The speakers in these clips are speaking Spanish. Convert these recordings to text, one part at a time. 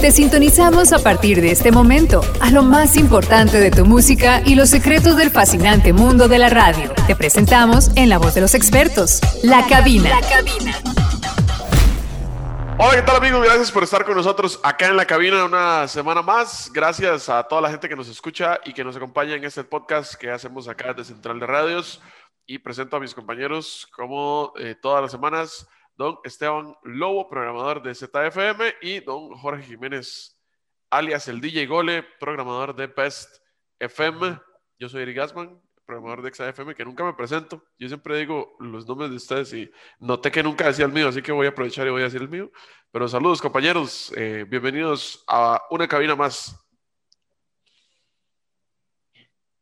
Te sintonizamos a partir de este momento a lo más importante de tu música y los secretos del fascinante mundo de la radio. Te presentamos en la voz de los expertos, La Cabina. La Cabina. Hola, ¿qué tal amigos? Gracias por estar con nosotros acá en la cabina una semana más. Gracias a toda la gente que nos escucha y que nos acompaña en este podcast que hacemos acá de Central de Radios. Y presento a mis compañeros como eh, todas las semanas don Esteban Lobo, programador de ZFM, y don Jorge Jiménez, alias el DJ Gole, programador de Best FM. Yo soy Eric Gasman, programador de XFM, que nunca me presento. Yo siempre digo los nombres de ustedes y noté que nunca decía el mío, así que voy a aprovechar y voy a decir el mío. Pero saludos, compañeros. Eh, bienvenidos a una cabina más.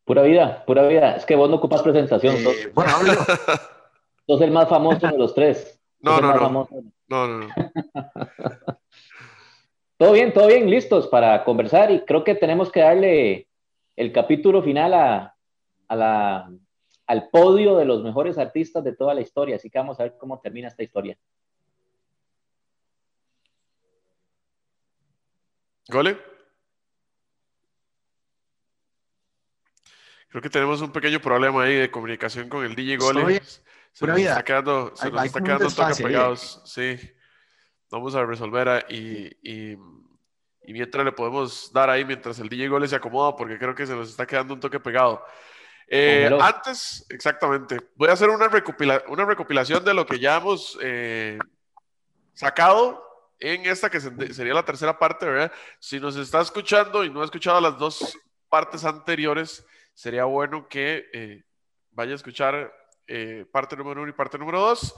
Pura vida, pura vida. Es que vos no ocupas presentación. Eh, bueno, hablo. Sos el más famoso de los tres. No, no, no. no, no, todo bien, todo bien, listos para conversar y creo que tenemos que darle el capítulo final a, la, al podio de los mejores artistas de toda la historia, así que vamos a ver cómo termina esta historia. ¿Gole? Creo que tenemos un pequeño problema ahí de comunicación con el DJ Gole. Se nos está quedando, se nos está quedando un toque pegados. Sí. Vamos a resolver y, y, y, mientras le podemos dar ahí mientras el DJ Gole se acomoda, porque creo que se nos está quedando un toque pegado. Eh, antes, exactamente, voy a hacer una, recopila una recopilación de lo que ya hemos eh, sacado en esta que sería la tercera parte, ¿verdad? Si nos está escuchando y no ha escuchado las dos partes anteriores, sería bueno que eh, vaya a escuchar eh, parte número uno y parte número dos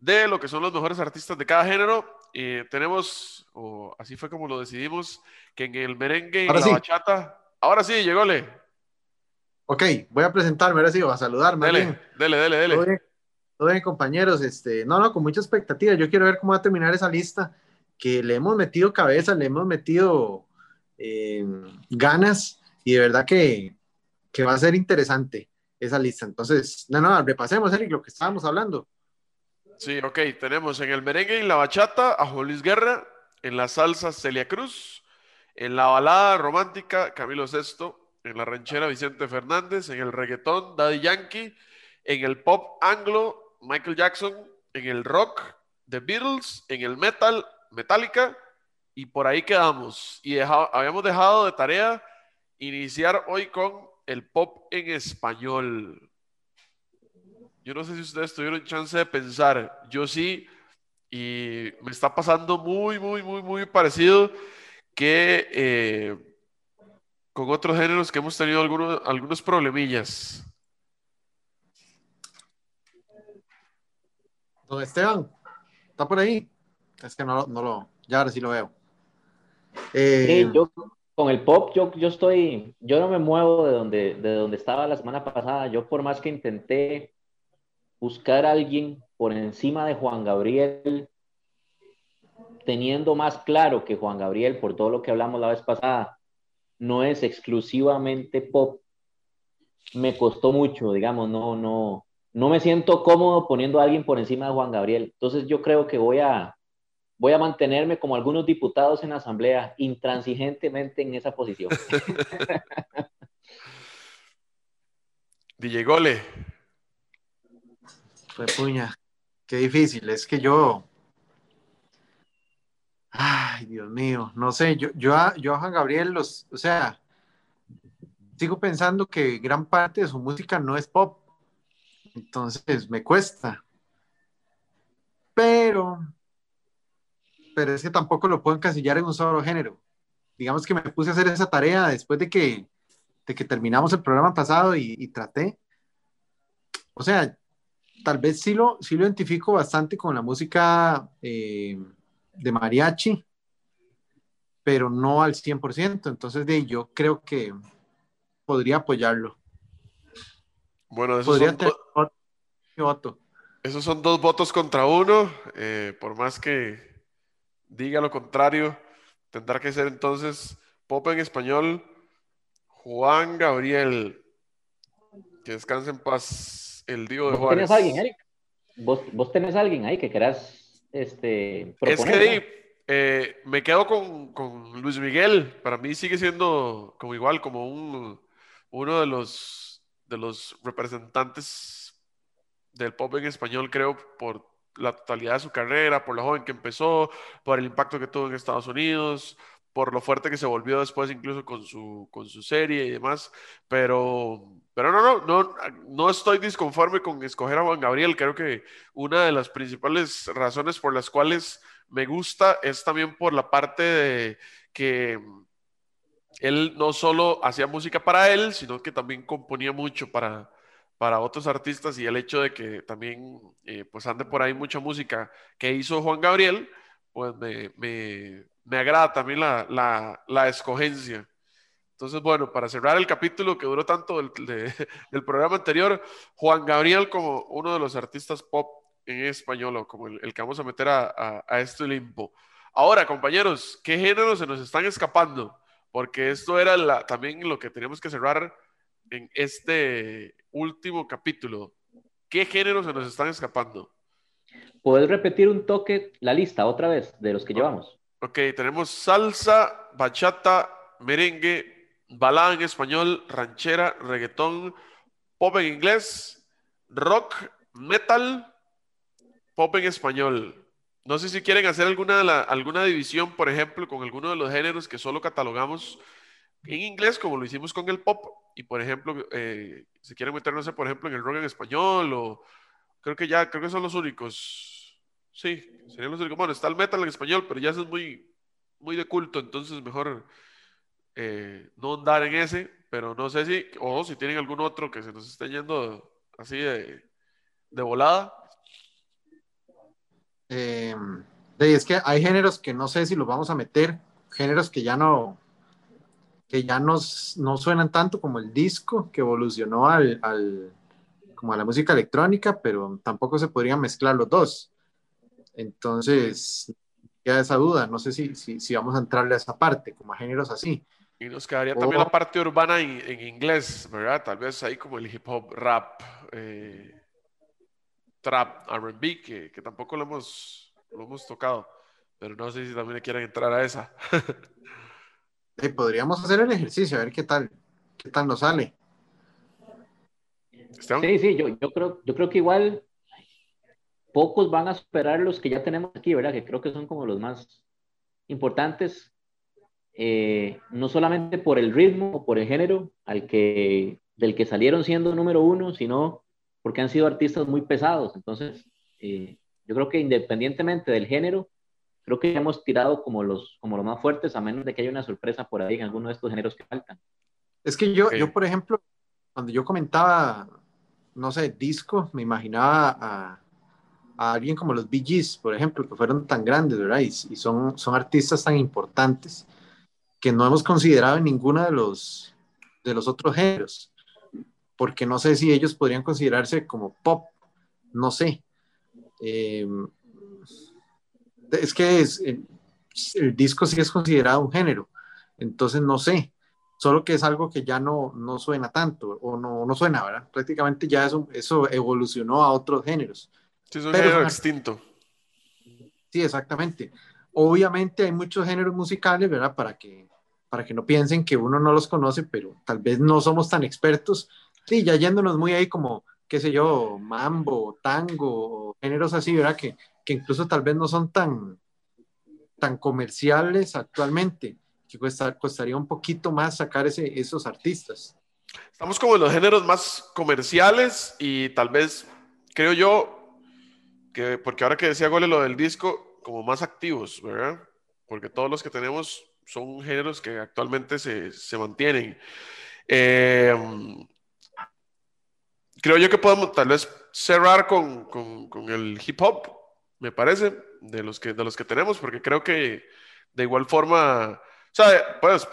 de lo que son los mejores artistas de cada género. Eh, tenemos, o así fue como lo decidimos, que en el merengue y la bachata. Ahora sí, llególe. Ok, voy a presentarme, ahora sí, a saludarme. Dele, dele, dele, dele. Todo bien, compañeros. Este, no, no, con mucha expectativa. Yo quiero ver cómo va a terminar esa lista, que le hemos metido cabeza, le hemos metido eh, ganas, y de verdad que, que va a ser interesante esa lista. Entonces, no, no, repasemos, Eric, lo que estábamos hablando. Sí, ok, tenemos en el merengue y la bachata a Juan Luis Guerra, en la salsa Celia Cruz, en la balada romántica Camilo VI, en la ranchera Vicente Fernández, en el reggaetón Daddy Yankee, en el pop anglo Michael Jackson, en el rock The Beatles, en el metal Metallica, y por ahí quedamos. Y habíamos dejado de tarea iniciar hoy con el pop en español. Yo no sé si ustedes tuvieron chance de pensar, yo sí, y me está pasando muy, muy, muy, muy parecido que eh, con otros géneros que hemos tenido algunos, algunos problemillas. Don Esteban, ¿está por ahí? Es que no, no lo, ya ahora sí lo veo. Eh, yo, con el pop yo, yo estoy, yo no me muevo de donde, de donde estaba la semana pasada. Yo por más que intenté buscar a alguien por encima de Juan Gabriel, teniendo más claro que Juan Gabriel, por todo lo que hablamos la vez pasada, no es exclusivamente pop, me costó mucho, digamos, no, no, no me siento cómodo poniendo a alguien por encima de Juan Gabriel. Entonces yo creo que voy a, voy a mantenerme como algunos diputados en la Asamblea, intransigentemente en esa posición. DJ Gole. Fue puña. Qué difícil. Es que yo. Ay, Dios mío. No sé. Yo, yo, a, yo a Juan Gabriel, los, o sea, sigo pensando que gran parte de su música no es pop. Entonces me cuesta. Pero pero es que tampoco lo puedo encasillar en un solo género. Digamos que me puse a hacer esa tarea después de que, de que terminamos el programa pasado y, traté. O sea, tal vez sí lo, sí lo identifico bastante con la música eh, de mariachi, pero no al 100%. Entonces, de, yo creo que podría apoyarlo. Bueno, esos son, voto. esos son dos votos contra uno. Eh, por más que, diga lo contrario, tendrá que ser entonces pop en español, Juan Gabriel. Que descanse en paz el Dios de ¿Vos Tenés alguien, Eric? ¿Vos, tenés alguien ahí que querás este, Es que eh, me quedo con, con, Luis Miguel. Para mí sigue siendo como igual, como un, uno de los, de los representantes del pop en español, creo, por la totalidad de su carrera, por lo joven que empezó, por el impacto que tuvo en Estados Unidos, por lo fuerte que se volvió después incluso con su, con su serie y demás, pero, pero no, no, no, no estoy disconforme con escoger a Juan Gabriel, creo que una de las principales razones por las cuales me gusta es también por la parte de que él no solo hacía música para él, sino que también componía mucho para, para otros artistas y el hecho de que también eh, pues ande por ahí mucha música que hizo Juan Gabriel, pues me, me agrada también la, la, escogencia. Entonces, bueno, para cerrar el capítulo que duró tanto del, del, programa anterior, Juan Gabriel como uno de los artistas pop en español, o como el, que vamos a meter a, a, este limpo. Ahora, compañeros, ¿qué géneros se nos están escapando? Porque esto era la, también lo que teníamos que cerrar en este último capítulo. ¿Qué géneros se nos están escapando? ¿Puedes repetir un toque la lista otra vez de los que llevamos? Ok, tenemos salsa, bachata, merengue, balada en español, ranchera, reggaetón, pop en inglés, rock, metal, pop en español. No sé si quieren hacer alguna, alguna división, por ejemplo, con alguno de los géneros que solo catalogamos en inglés, como lo hicimos con el pop, y por ejemplo, eh, si quieren meternos, por ejemplo, en el rock en español, o creo que ya, creo que son los únicos. Sí, serían los Bueno, está el metal en español, pero ya eso es muy, muy de culto, entonces mejor eh, no andar en ese, pero no sé si, o si tienen algún otro que se nos esté yendo así de, de volada. Eh, es que hay géneros que no sé si los vamos a meter, géneros que ya no, que ya no, no suenan tanto como el disco, que evolucionó al, al, como a la música electrónica, pero tampoco se podrían mezclar los dos. Entonces, queda esa duda, no sé si, si, vamos a entrarle a esa parte, como a géneros así. Y nos quedaría también la parte urbana en, inglés, ¿verdad? Tal vez ahí como el hip hop, rap, eh, trap, RB, que, que, tampoco lo hemos, lo hemos tocado, pero no sé si también le quieren entrar a esa. podríamos hacer el ejercicio, a ver qué tal, qué tal nos sale. Sí, sí, yo, yo, creo, yo creo que igual pocos van a superar los que ya tenemos aquí, ¿verdad? Que creo que son como los más importantes, eh, no solamente por el ritmo o por el género al que, del que salieron siendo número uno, sino porque han sido artistas muy pesados. Entonces, eh, yo creo que independientemente del género, creo que hemos tirado como los, como los más fuertes, a menos de que haya una sorpresa por ahí en alguno de estos géneros que faltan. Es que yo, yo por ejemplo, cuando yo comentaba, no sé, disco, me imaginaba a a alguien como los Bee Gees, por ejemplo, que fueron tan grandes, ¿verdad? Y, son, son artistas tan importantes que no hemos considerado en ninguno de los, de los otros géneros, porque no sé si ellos podrían considerarse como pop, no sé. Eh, es que es, el, disco sí es considerado un género, entonces no sé, solo que es algo que ya no, no suena tanto, o no, no suena, ¿verdad? Prácticamente ya eso, eso evolucionó a otros géneros. Sí, es un género extinto. Sí, exactamente. Obviamente hay muchos géneros musicales, ¿verdad? Para que, para que no piensen que uno no los conoce, pero tal vez no somos tan expertos. Sí, ya yéndonos muy ahí como, qué sé yo, mambo, tango, géneros así, ¿verdad? Que, que incluso tal vez no son tan, tan comerciales actualmente, que costaría un poquito más sacar ese, esos artistas. Estamos como en los géneros más comerciales y tal vez, creo yo, que, porque ahora que decía Gole lo del disco, como más activos, ¿verdad? Porque todos los que tenemos son géneros que actualmente se, se mantienen. Eh, creo yo que podemos tal vez cerrar con, con, con, el hip hop, me parece, de los, que, de los que tenemos, porque creo que de igual forma, o sea, pues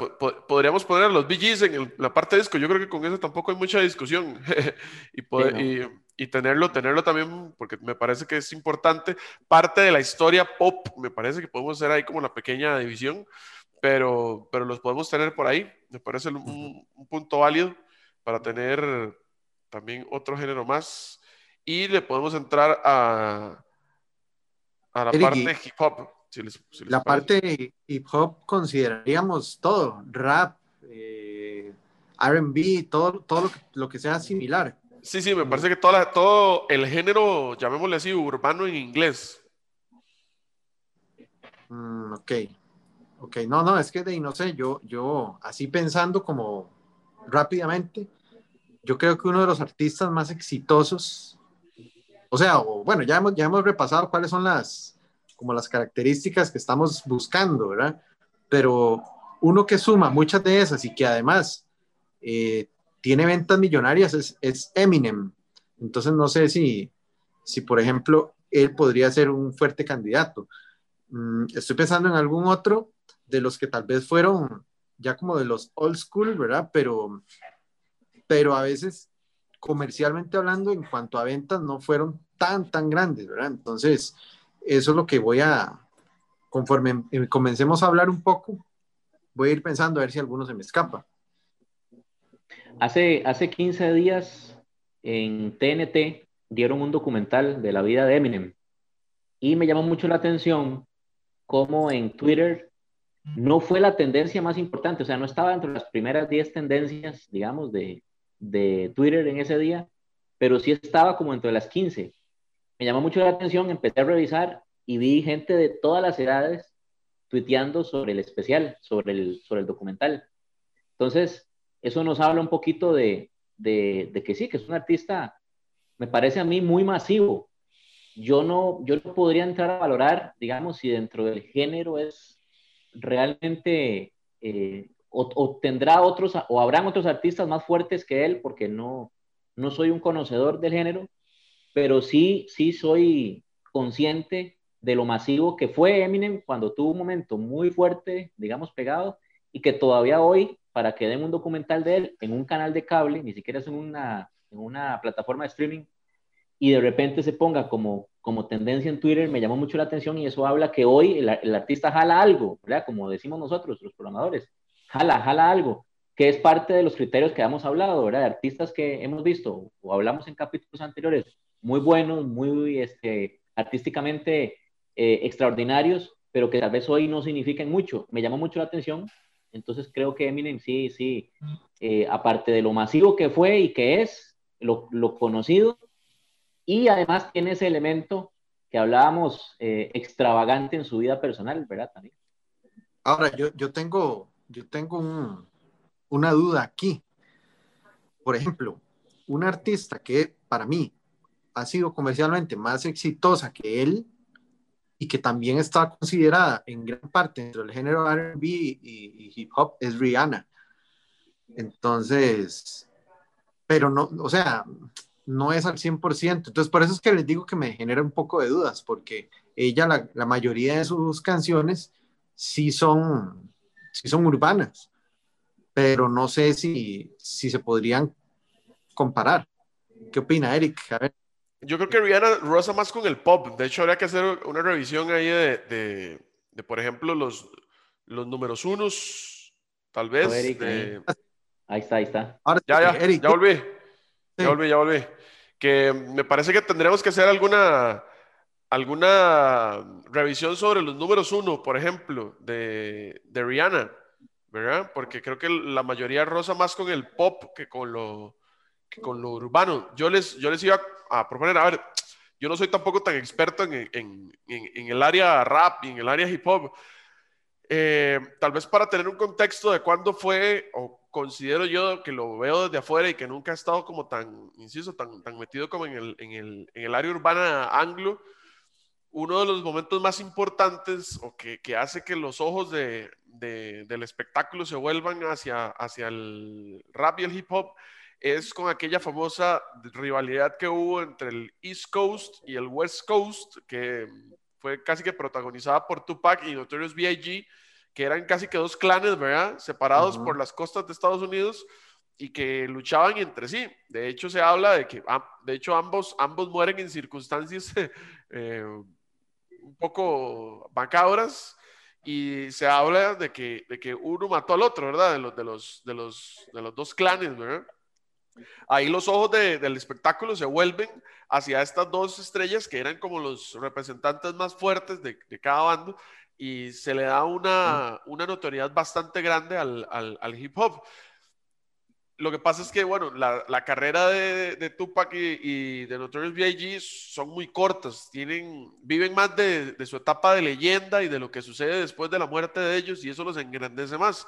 podríamos poner a los BGs en la parte de disco, yo creo que con eso tampoco hay mucha discusión. y, poder, y y tenerlo, tenerlo también, porque me parece que es importante, parte de la historia pop, me parece que podemos hacer ahí como la pequeña división, pero, pero los podemos tener por ahí, me parece un, punto válido para tener también otro género más y le podemos entrar a, A la parte de hip hop. la parte hip hop consideraríamos todo, rap, eh, RB, todo, todo lo que, lo que sea similar. Sí, sí, me parece que toda todo el género, llamémosle así, urbano en inglés. Mm, ok, ok, no, no, es que de no sé, yo, yo así pensando como rápidamente, yo creo que uno de los artistas más exitosos, o sea, bueno, ya hemos, ya hemos repasado cuáles son las, como las características que estamos buscando, ¿verdad? Pero uno que suma muchas de esas y que además eh, tiene ventas millonarias es, Eminem. Entonces no sé si, si, por ejemplo, él podría ser un fuerte candidato. Mm, estoy pensando en algún otro de los que tal vez fueron ya como de los old school, ¿verdad? Pero, pero a veces comercialmente hablando, en cuanto a ventas, no fueron tan, tan grandes, ¿verdad? Entonces, eso es lo que voy a, conforme comencemos a hablar un poco, voy a ir pensando a ver si alguno se me escapa. Hace, hace 15 días en TNT dieron un documental de la vida de Eminem y me llamó mucho la atención cómo en Twitter no fue la tendencia más importante, o sea, no estaba entre las primeras 10 tendencias, digamos, de, de Twitter en ese día, pero sí estaba como entre las 15. Me llamó mucho la atención, empecé a revisar y vi gente de todas las edades tuiteando sobre el especial, sobre el, sobre el documental. Entonces, eso nos habla un poquito de, de, que sí, que es un artista, me parece a mí muy masivo. Yo no, yo no podría entrar a valorar, digamos, si dentro del género es realmente, eh, o, tendrá otros, o habrán otros artistas más fuertes que él, porque no, no soy un conocedor del género, pero sí, sí soy consciente de lo masivo que fue Eminem cuando tuvo un momento muy fuerte, digamos, pegado, y que todavía hoy para que den un documental de él en un canal de cable, ni siquiera es en una, en una plataforma de streaming, y de repente se ponga como, como tendencia en Twitter, me llamó mucho la atención y eso habla que hoy el, el artista jala algo, ¿verdad? Como decimos nosotros, los programadores, jala, jala algo, que es parte de los criterios que hemos hablado, ¿verdad? De artistas que hemos visto o hablamos en capítulos anteriores, muy buenos, muy este, artísticamente eh, extraordinarios, pero que tal vez hoy no signifiquen mucho. Me llamó mucho la atención entonces creo que Eminem sí, sí, eh, aparte de lo masivo que fue y que es, lo, conocido, y además tiene ese elemento que hablábamos eh, extravagante en su vida personal, ¿verdad? También. Ahora, yo, yo tengo, yo tengo una duda aquí. Por ejemplo, un artista que para mí ha sido comercialmente más exitosa que él, y que también está considerada en gran parte dentro del género RB y, hip hop es Rihanna. Entonces, pero no, o sea, no es al 100%. Entonces, por eso es que les digo que me genera un poco de dudas, porque ella, la, la mayoría de sus canciones sí son, sí son urbanas, pero no sé si, si se podrían comparar. ¿Qué opina Eric? A ver. Yo creo que Rihanna rosa más con el pop. De hecho, habría que hacer una revisión ahí de, de, por ejemplo, los, los números unos, tal vez. ahí. está, ahí está. ya, ya, ya volví. Ya volví, ya volví. Que me parece que tendríamos que hacer alguna, alguna revisión sobre los números uno, por ejemplo, de, de Rihanna, ¿verdad? Porque creo que la mayoría rosa más con el pop que con lo, que con lo urbano. Yo les, yo les iba a proponer, a ver, yo no soy tampoco tan experto en, en, en, el área rap y en el área hip hop. Eh, tal vez para tener un contexto de cuándo fue, o considero yo que lo veo desde afuera y que nunca he estado como tan, insisto, tan, tan metido como en el, en el, en el área urbana anglo, uno de los momentos más importantes o que, que hace que los ojos de, de, del espectáculo se vuelvan hacia, hacia el rap y el hip hop es con aquella famosa rivalidad que hubo entre el East Coast y el West Coast, que fue casi que protagonizada por Tupac y Notorious B.I.G., que eran casi que dos clanes, ¿verdad? Separados por las costas de Estados Unidos y que luchaban entre sí. De hecho, se habla de que, de hecho, ambos, ambos mueren en circunstancias eh, un poco macabras y se habla de que, de que uno mató al otro, ¿verdad? De los, de los, de los, de los dos clanes, ¿verdad? ahí los ojos del espectáculo se vuelven hacia estas dos estrellas que eran como los representantes más fuertes de, cada bando y se le da una, una notoriedad bastante grande al, al, hip hop. Lo que pasa es que, bueno, la, la carrera de, de, Tupac y, y, de Notorious B.I.G. son muy cortas, tienen, viven más de, de, su etapa de leyenda y de lo que sucede después de la muerte de ellos y eso los engrandece más.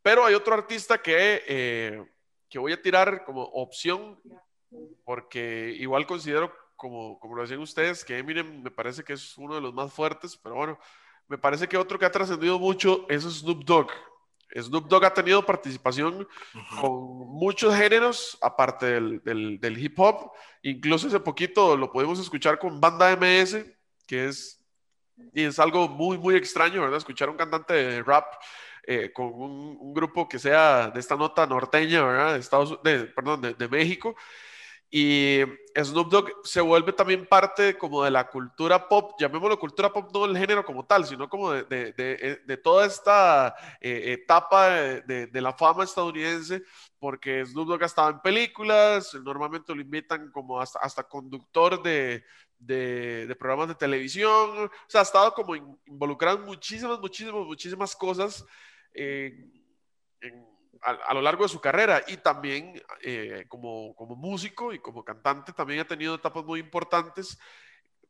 Pero hay otro artista que, eh, que voy a tirar como opción, porque igual considero, como, como lo decían ustedes, que Eminem me parece que es uno de los más fuertes, pero bueno, me parece que otro que ha trascendido mucho es Snoop Dogg. Snoop Dogg ha tenido participación con muchos géneros, aparte del, del, del, hip hop. Incluso hace poquito lo podemos escuchar con Banda MS, que es, y es algo muy, muy extraño, ¿verdad? Escuchar un cantante de rap eh, con un, grupo que sea de esta nota norteña, ¿verdad? De Estados, de, perdón, de, de, México. Y Snoop Dogg se vuelve también parte como de la cultura pop, llamémoslo cultura pop, no el género como tal, sino como de, de, de, de toda esta eh, etapa de, la fama estadounidense, porque Snoop Dogg ha estado en películas, normalmente lo invitan como hasta, hasta conductor de, programas de televisión, o sea, ha estado como involucrado en muchísimas, muchísimas, muchísimas cosas a, lo largo de su carrera y también eh, como, como músico y como cantante también ha tenido etapas muy importantes.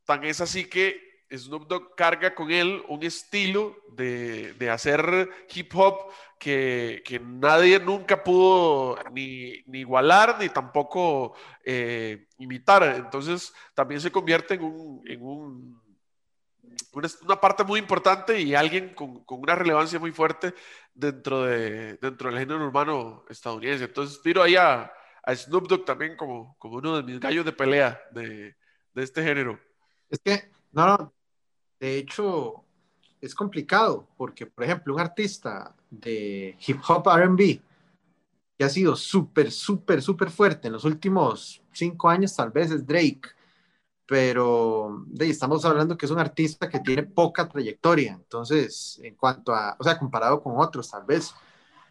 Tan es así que Snoop Dogg carga con él un estilo de, de hacer hip hop que, que, nadie nunca pudo ni, ni igualar ni tampoco eh, imitar. Entonces también se convierte en un, en un una, parte muy importante y alguien con, con, una relevancia muy fuerte dentro, de, dentro del género urbano estadounidense. Entonces tiro ahí a, a Snoop Dogg también como, como uno de mis gallos de pelea de, de este género. Es que, no, no, de hecho es complicado porque, por ejemplo, un artista de hip hop RB que ha sido súper, súper, súper fuerte en los últimos cinco años, tal vez es Drake pero de, estamos hablando que es un artista que tiene poca trayectoria, entonces, en cuanto a, o sea, comparado con otros, tal vez.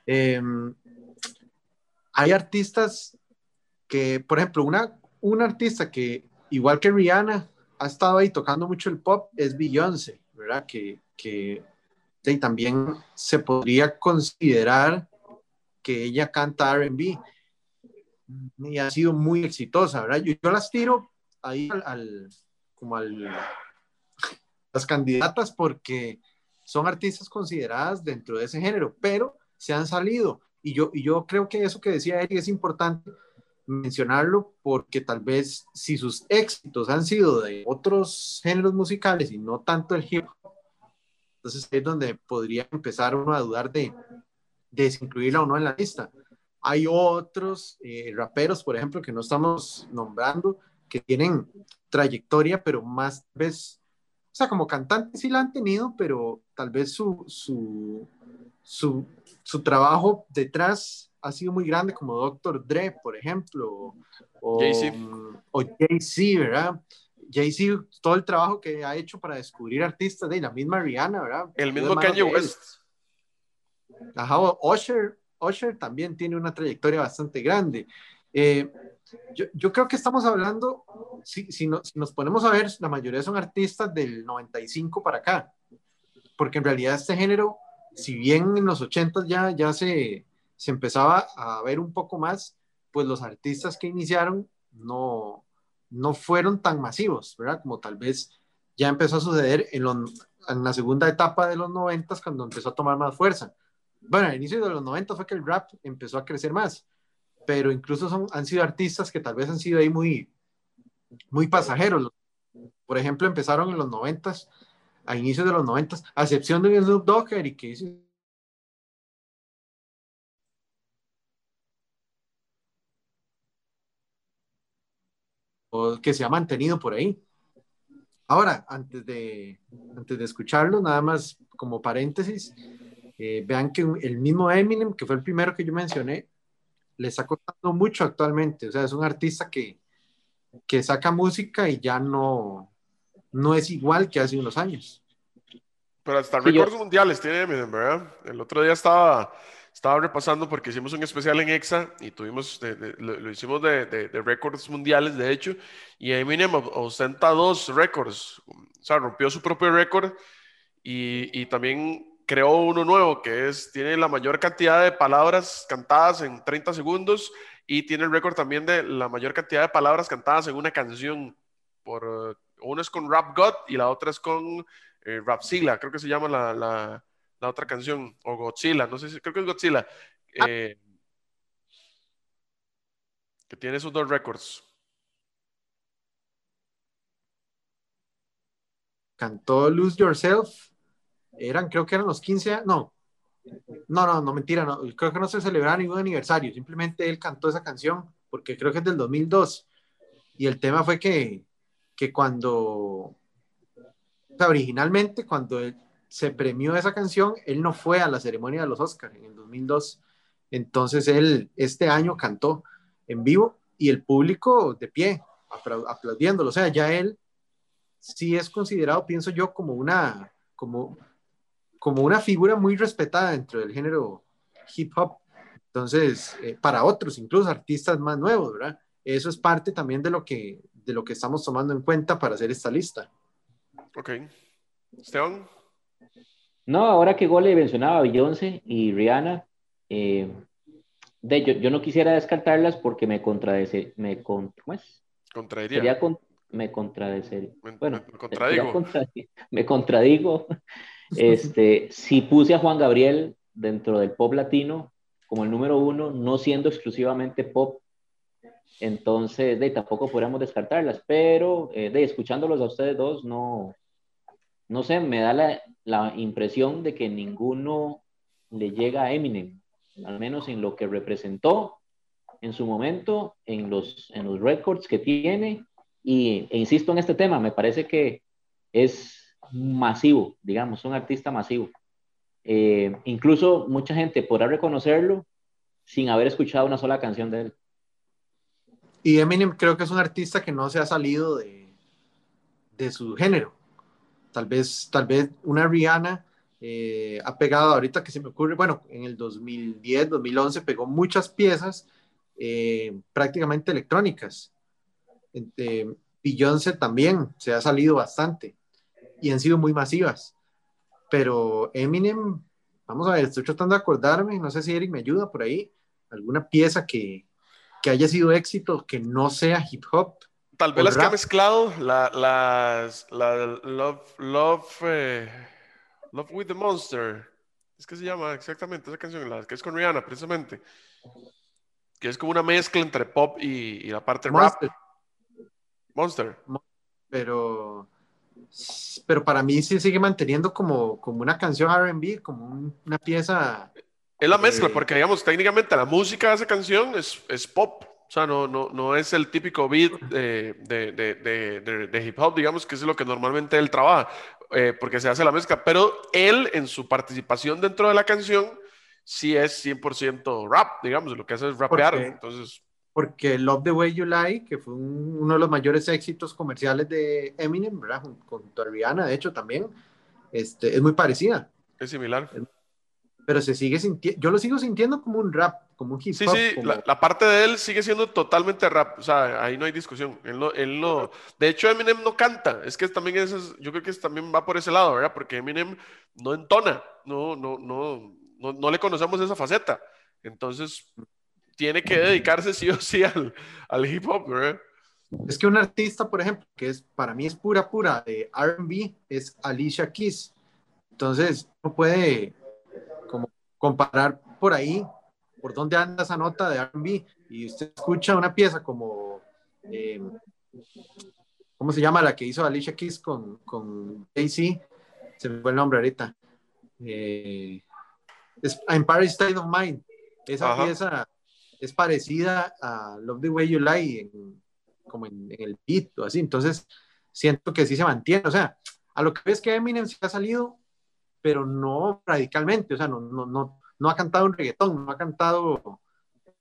Em, hay artistas que, por ejemplo, una, un artista que, igual que Rihanna, ha estado ahí tocando mucho el pop, es Beyoncé, ¿verdad? Que, que también se podría considerar que ella canta RB y ha sido muy exitosa, ¿verdad? Yo, yo las tiro ahí al, como al, las candidatas porque son artistas consideradas dentro de ese género, pero se han salido. Y yo, y yo creo que eso que decía Eric es importante mencionarlo porque tal vez si sus éxitos han sido de otros géneros musicales y no tanto el hip hop, entonces es donde podría empezar uno a dudar de, de incluirla o no en la lista. Hay otros eh, raperos, por ejemplo, que no estamos nombrando, que tienen trayectoria, pero más vez, o sea, como cantante sí la han tenido, pero tal vez su, su, su, su trabajo detrás ha sido muy grande, como Dr. Dre, por ejemplo, o Jay-Z, ¿verdad? Jay-Z, todo el trabajo que ha hecho para descubrir artistas, de la misma Rihanna, ¿verdad? El mismo Kanye West. Ajá, Usher, Usher también tiene una trayectoria bastante grande. Eh, yo, creo que estamos hablando, si, si, nos ponemos a ver, la mayoría son artistas del 95 para acá, porque en realidad este género, si bien en los 80 ya, ya se, se empezaba a ver un poco más, pues los artistas que iniciaron no, no fueron tan masivos, ¿verdad? Como tal vez ya empezó a suceder en, en la segunda etapa de los 90 cuando empezó a tomar más fuerza. Bueno, al inicio de los 90 fue que el rap empezó a crecer más pero incluso son, han sido artistas que tal vez han sido ahí muy, muy pasajeros. Por ejemplo, empezaron en los noventas, a inicios de los noventas, a excepción de Snoop Dogg, y que que se ha mantenido por ahí. Ahora, antes de, antes de escucharlo, nada más como paréntesis, eh, vean que el mismo Eminem, que fue el primero que yo mencioné, le está costando mucho actualmente. O sea, es un artista que, que saca música y ya no, no es igual que hace unos años. Pero hasta récords mundiales tiene ¿verdad? El otro día estaba, estaba repasando porque hicimos un especial en EXA y tuvimos, lo, hicimos de, récords mundiales, de hecho, y Eminem ostenta dos récords, o sea, rompió su propio récord y, y, también creó uno nuevo que es, tiene la mayor cantidad de palabras cantadas en 30 segundos y tiene el récord también de la mayor cantidad de palabras cantadas en una canción. Por, uno es con Rap God y la otra es con eh, Rapzilla, creo que se llama la, la, la, otra canción, o Godzilla, no sé si, creo que es Godzilla, ah. eh, que tiene esos dos récords. Cantó Lose Yourself, eran, creo que eran los 15, no, no, no, no, mentira, no, creo que no se celebraba ningún aniversario, simplemente él cantó esa canción, porque creo que es del 2002, y el tema fue que, que cuando originalmente cuando se premió esa canción, él no fue a la ceremonia de los Oscars en el 2002. Entonces él este año cantó en vivo y el público de pie, aplaudiéndolo. O sea, ya él sí es considerado, pienso yo, como una, como, como una figura muy respetada dentro del género hip hop. Entonces, eh, para otros, incluso artistas más nuevos, ¿verdad? Eso es parte también de lo que, de lo que estamos tomando en cuenta para hacer esta lista. Ok. Esteban. No, ahora que Gole mencionaba a Beyoncé y Rihanna, eh, de, yo, yo, no quisiera descartarlas porque me contradice, me con, ¿cómo es? Contradiría. me contradice. Bueno, me contradigo. me contradigo. Este, si puse a Juan Gabriel dentro del pop latino como el número uno, no siendo exclusivamente pop, entonces de, tampoco podríamos descartarlas, pero eh, de, escuchándolos a ustedes dos, no, no sé, me da la, la, impresión de que ninguno le llega a Eminem, al menos en lo que representó en su momento, en los, en los records que tiene, y, e insisto en este tema, me parece que es masivo, digamos, un artista masivo. Eh, incluso mucha gente podrá reconocerlo sin haber escuchado una sola canción de él. Y Eminem creo que es un artista que no se ha salido de, de su género. Tal vez, tal vez una Rihanna eh, ha pegado, ahorita que se me ocurre, bueno, en el 2010, 2011 pegó muchas piezas eh, prácticamente electrónicas. Eh, Beyoncé también se ha salido bastante y han sido muy masivas. Pero Eminem, vamos a ver, estoy tratando de acordarme, no sé si Eric me ayuda por ahí, alguna pieza que, que haya sido éxito que no sea hip hop. Tal vez las que ha mezclado, la, las, la Love, Love, eh, Love with the Monster. Es que se llama exactamente esa canción, la que es con Rihanna, precisamente. Que es como una mezcla entre pop y, la parte Monster. rap. Monster. Pero, pero para mí sí sigue manteniendo como, como una canción RB, como una pieza. Es la mezcla, eh, porque digamos, técnicamente la música de esa canción es, es pop. O sea, no, no, no es el típico beat de, de, de, de, hip hop, digamos, que es lo que normalmente él trabaja, eh, porque se hace la mezcla. Pero él, en su participación dentro de la canción, sí es 100% rap, digamos, lo que hace es rapear. Porque, entonces... porque Love the Way You Lie, que fue uno de los mayores éxitos comerciales de Eminem, ¿verdad? Con, con Rihanna, de hecho, también, este, es muy parecida. Es similar. pero se sigue sintiendo, yo lo sigo sintiendo como un rap, como un hip hop. Sí, sí, la, parte de él sigue siendo totalmente rap, o sea, ahí no hay discusión. Él no, él no, de hecho Eminem no canta, es que también eso yo creo que también va por ese lado, ¿verdad? Porque Eminem no entona, no, no, no, no, no le conocemos esa faceta. Entonces, tiene que dedicarse sí o sí al, al hip hop, ¿verdad? Es que un artista, por ejemplo, que es para mí es pura, pura de RB, es Alicia Keys. Entonces, no puede como comparar por ahí por dónde anda esa nota de R&B y usted escucha una pieza como, eh, ¿cómo se llama? La que hizo Alicia Keys con, con Jay-Z, se me fue el nombre ahorita. Eh, es Empire State of Mind. Esa pieza es parecida a Love the Way You Lie, como en, el beat o así. Entonces, siento que sí se mantiene. O sea, a lo que ves que Eminem se ha salido, pero no radicalmente. O sea, no, no, no, no ha cantado un reggaetón, no ha cantado,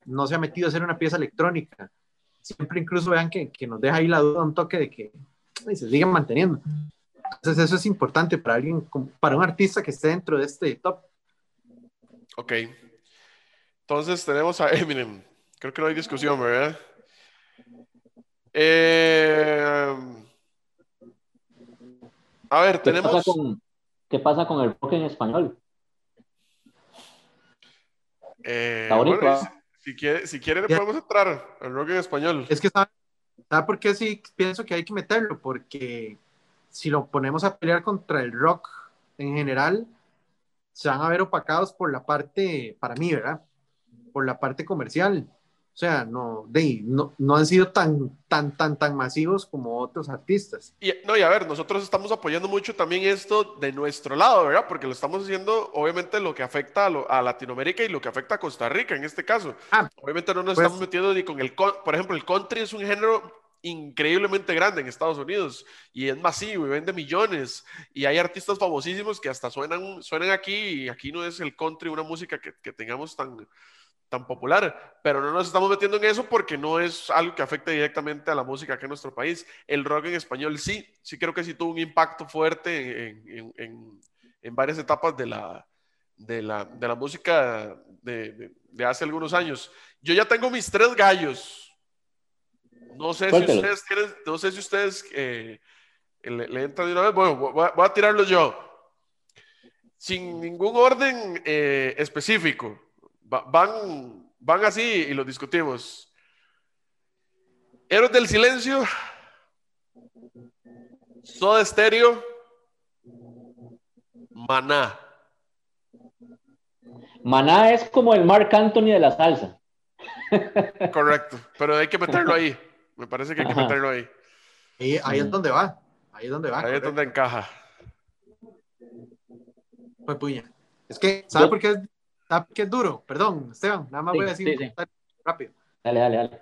no se ha metido a hacer una pieza electrónica. Siempre incluso vean que, que nos deja ahí la duda, un toque de que se siguen manteniendo. Entonces eso es importante para alguien, para un artista que esté dentro de este top. Ok. Entonces tenemos a Eminem. Creo que no hay discusión, ¿verdad? Eh, a ver, tenemos. ¿Qué pasa, con, el rock en español? Eh, ¿ah? si, quiere, si quiere, le podemos entrar al rock en español. Es que, ¿sabe, ¿sabe por qué sí pienso que hay que meterlo? Porque si lo ponemos a pelear contra el rock en general, se van a ver opacados por la parte, para mí, ¿verdad? Por la parte comercial. O sea, no, de, no, no, han sido tan, tan, tan, tan masivos como otros artistas. Y, no, y a ver, nosotros estamos apoyando mucho también esto de nuestro lado, ¿verdad? Porque lo estamos haciendo, obviamente, lo que afecta a, Latinoamérica y lo que afecta a Costa Rica en este caso. Ah, obviamente no nos pues estamos metiendo ni con el, por ejemplo, el country es un género increíblemente grande en Estados Unidos y es masivo y vende millones y hay artistas famosísimos que hasta suenan, suenan aquí y aquí no es el country una música que, que tengamos tan, tan popular, pero no nos estamos metiendo en eso porque no es algo que afecte directamente a la música aquí en nuestro país. El rock en español sí, sí creo que sí tuvo un impacto fuerte en, en, en, varias etapas de la, de la, de la música de, de, hace algunos años. Yo ya tengo mis tres gallos. No sé si ustedes no sé si ustedes eh, le, entran de una vez. Bueno, voy a, voy a tirarlos yo. Sin ningún orden eh, específico van, van así y lo discutimos. Héroes del Silencio, Soda Stereo, Maná. Maná es como el Mark Anthony de la salsa. Correcto, pero hay que meterlo ahí. Me parece que hay que meterlo ahí. Y ahí es donde va. Ahí es donde va. Ahí es donde encaja. Pues puña. Es que, ¿sabe por qué ¿Sabes qué es duro? Perdón, Esteban, nada más voy a decir rápido. Dale, dale, dale.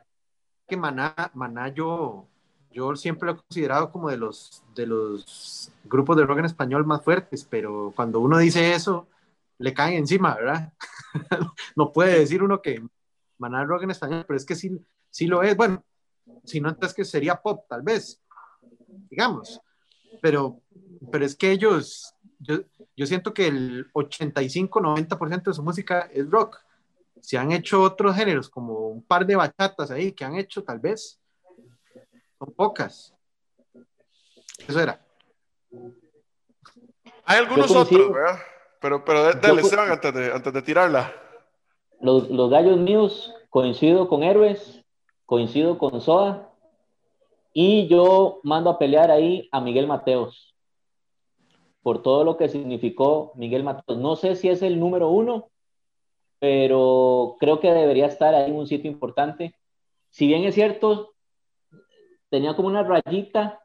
Que Maná, Maná yo, yo siempre lo he considerado como de los, de los grupos de rock en español más fuertes, pero cuando uno dice eso, le caen encima, ¿verdad? no puede decir uno que Maná es rock en español, pero es que sí, sí lo es. Bueno, si no, entonces que sería pop, tal vez, digamos. Pero, pero es que ellos, yo, yo siento que el 85-90% de su música es rock. Si han hecho otros géneros, como un par de bachatas ahí que han hecho, tal vez, son pocas. Eso era. Hay algunos otros, ¿verdad? Pero, pero dale, Esteban, antes de, antes de tirarla. Los, los gallos míos, coincido con Héroes, coincido con Soda, y yo mando a pelear ahí a Miguel Mateos por todo lo que significó Miguel Matos. No sé si es el número uno, pero creo que debería estar ahí en un sitio importante. Si bien es cierto, tenía como una rayita,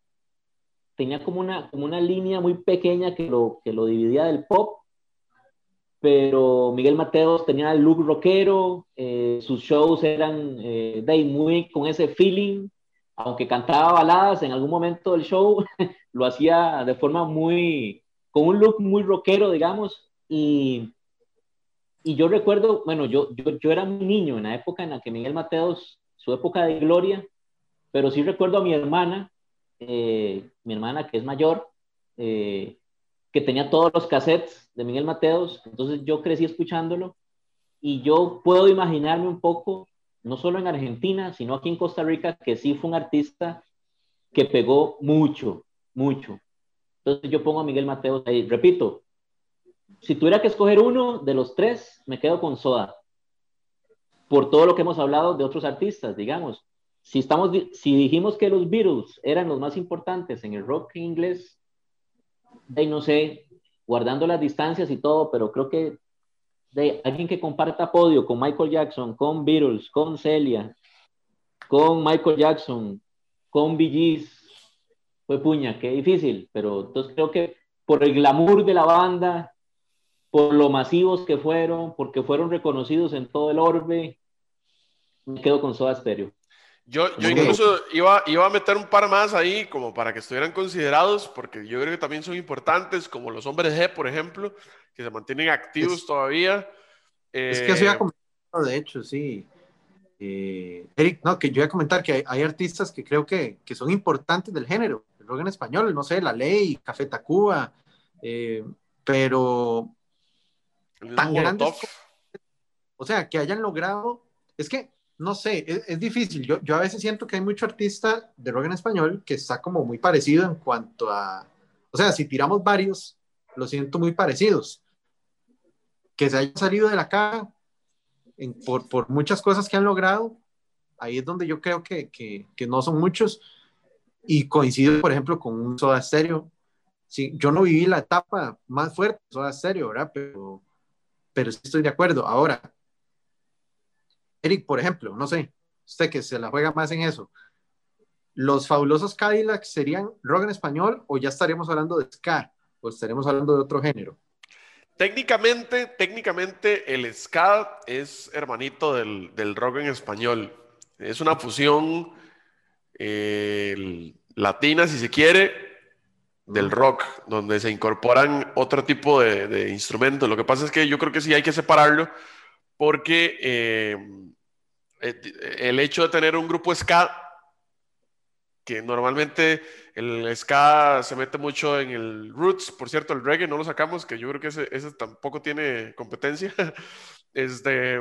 tenía como una, como una línea muy pequeña que lo, que lo dividía del pop, pero Miguel Mateos tenía el look rockero, eh, sus shows eran eh, de muy con ese feeling, aunque cantaba baladas en algún momento del show, lo hacía de forma muy, con un look muy rockero, digamos, y, y yo recuerdo, bueno, yo, yo, yo era un niño en la época en la que Miguel Mateos, su época de gloria, pero sí recuerdo a mi hermana, eh, mi hermana que es mayor, eh, que tenía todos los cassettes de Miguel Mateos, entonces yo crecí escuchándolo y yo puedo imaginarme un poco, no solo en Argentina, sino aquí en Costa Rica, que sí fue un artista que pegó mucho, mucho. Yo pongo a Miguel Mateos ahí. Repito, si tuviera que escoger uno de los tres, me quedo con Soda. Por todo lo que hemos hablado de otros artistas, digamos. Si, estamos, si dijimos que los Beatles eran los más importantes en el rock inglés, de no sé, guardando las distancias y todo, pero creo que de alguien que comparta podio con Michael Jackson, con Beatles, con Celia, con Michael Jackson, con Bee fue puña, qué difícil, pero entonces creo que por el glamour de la banda, por lo masivos que fueron, porque fueron reconocidos en todo el orbe, me quedo con Soda Stereo. Yo, yo incluso iba, iba a meter un par más ahí como para que estuvieran considerados, porque yo creo que también son importantes, como los hombres G, por ejemplo, que se mantienen activos todavía. Es que eso ya comentado, de hecho, sí. Eh, Eric, no, que yo iba a comentar que hay, artistas que creo que, que, son importantes del género, rock en español, no sé, La Ley, Café Tacuba, eh, pero tan grandes, O sea, que hayan logrado, es que, no sé, es, difícil. Yo, yo a veces siento que hay mucho artista de rock en español que está como muy parecido en cuanto a, o sea, si tiramos varios, lo siento muy parecidos. Que se haya salido de la caja por, por, muchas cosas que han logrado, ahí es donde yo creo que, que, que no son muchos. Y coincido, por ejemplo, con un Soda Stereo. Sí, yo no viví la etapa más fuerte de Soda Stereo, ¿verdad? Pero, pero estoy de acuerdo. Ahora, Eric, por ejemplo, no sé, usted que se la juega más en eso, ¿los fabulosos Cadillacs serían rock en español o ya estaríamos hablando de ska o estaremos hablando de otro género? Técnicamente, técnicamente el ska es hermanito del, rock en español. Es una fusión latina, si se quiere, del rock, donde se incorporan otro tipo de, instrumentos. Lo que pasa es que yo creo que sí hay que separarlo porque eh, eh, el hecho de tener un grupo ska, que normalmente el ska se mete mucho en el roots, por cierto, el reggae no lo sacamos, que yo creo que ese, tampoco tiene competencia. Este,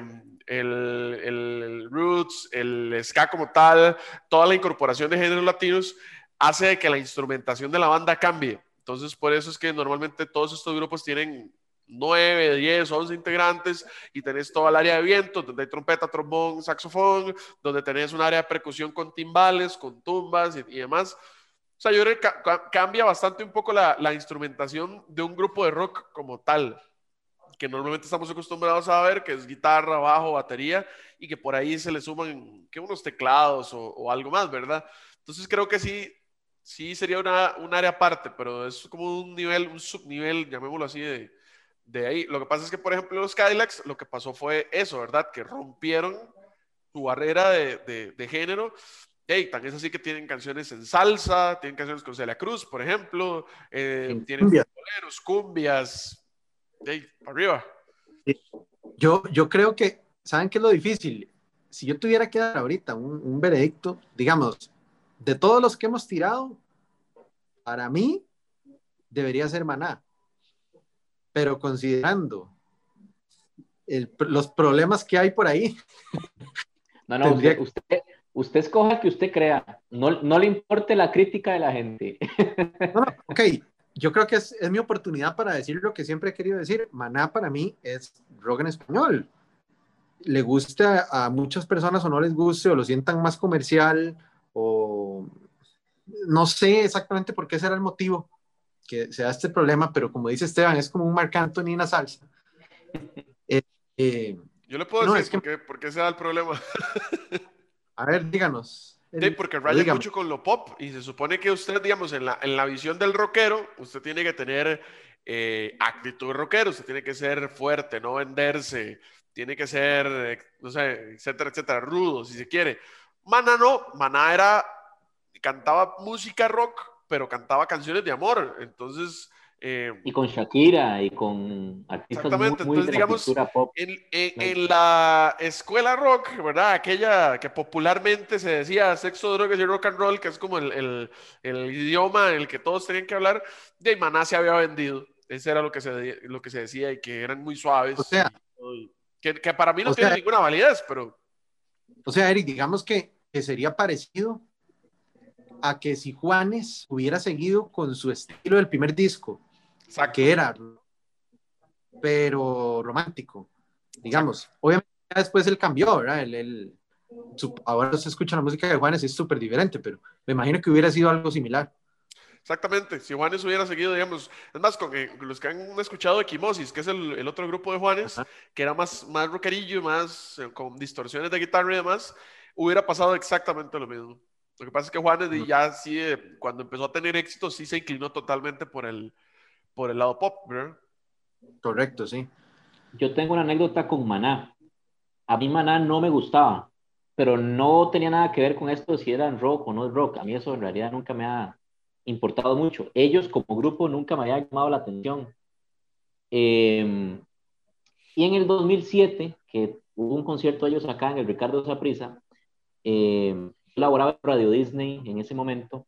el, el, roots, el ska como tal, toda la incorporación de géneros latinos hace que la instrumentación de la banda cambie. Entonces, por eso es que normalmente todos estos grupos tienen 9, 10, 11 integrantes y tenés toda el área de viento, donde hay trompeta, trombón, saxofón, donde tenés un área de percusión con timbales, con tumbas y, demás. O sea, yo creo que cambia bastante un poco la, la, instrumentación de un grupo de rock como tal, que normalmente estamos acostumbrados a ver, que es guitarra, bajo, batería, y que por ahí se le suman que unos teclados o, o algo más, ¿verdad? Entonces creo que sí, sí sería una, un área aparte, pero es como un nivel, un subnivel, llamémoslo así, de, de ahí. Lo que pasa es que, por ejemplo, los Cadillacs, lo que pasó fue eso, ¿verdad? Que rompieron su barrera de, de, género. Hey, tan es así que tienen canciones en salsa, tienen canciones con Celia Cruz, por ejemplo, eh, tienen boleros, cumbias, hey, arriba. Yo, yo creo que, ¿saben qué es lo difícil? Si yo tuviera que dar ahorita un, un veredicto, digamos, de todos los que hemos tirado, para mí debería ser Maná pero considerando los problemas que hay por ahí. No, no, usted, usted, escoja que usted crea, no, no, le importe la crítica de la gente. No, no, ok, yo creo que es, es, mi oportunidad para decir lo que siempre he querido decir. Maná para mí es rock en español. Le gusta a muchas personas o no les guste o lo sientan más comercial o no sé exactamente por qué será el motivo, que se da este problema, pero como dice Esteban, es como un Marc Anthony en la salsa. Eh, eh, Yo le puedo decir por, qué, se da el problema. a ver, díganos. Sí, porque raya mucho con lo pop y se supone que usted, digamos, en la, en la visión del rockero, usted tiene que tener eh, actitud rockero, usted tiene que ser fuerte, no venderse, tiene que ser, no sé, etcétera, etcétera, rudo, si se quiere. Mana no, Mana era, cantaba música rock, pero cantaba canciones de amor. Entonces. Eh, y con Shakira y con artistas exactamente, muy, entonces, digamos, En, en, la escuela rock, ¿verdad? Aquella que popularmente se decía sexo, drogas y rock and roll, que es como el, el, el idioma en el que todos tenían que hablar, de Maná se había vendido. Ese era lo que se, lo que se decía y que eran muy suaves. O sea, que, que, para mí no tiene ninguna validez, pero. O sea, Eric, digamos que, que sería parecido a que si Juanes hubiera seguido con su estilo del primer disco, que era, pero romántico, digamos. Obviamente después él cambió, ¿verdad? ahora se escucha la música de Juanes es súper diferente, pero me imagino que hubiera sido algo similar. Exactamente, si Juanes hubiera seguido, digamos, es más, con eh, los que han escuchado Equimosis, que es el, otro grupo de Juanes, que era más, más rockerillo, más eh, con distorsiones de guitarra y demás, hubiera pasado exactamente lo mismo. Lo que pasa es que Juanes ya sí, eh, cuando empezó a tener éxito, sí se inclinó totalmente por el, por el lado pop, ¿verdad? Correcto, sí. Yo tengo una anécdota con Maná. A mí Maná no me gustaba, pero no tenía nada que ver con esto si eran rock o no rock. A mí eso en realidad nunca me ha importado mucho. Ellos como grupo nunca me había llamado la atención. Em, y en el 2007, que hubo un concierto de ellos acá en el Ricardo Zaprisa, eh, laboraba en Radio Disney en ese momento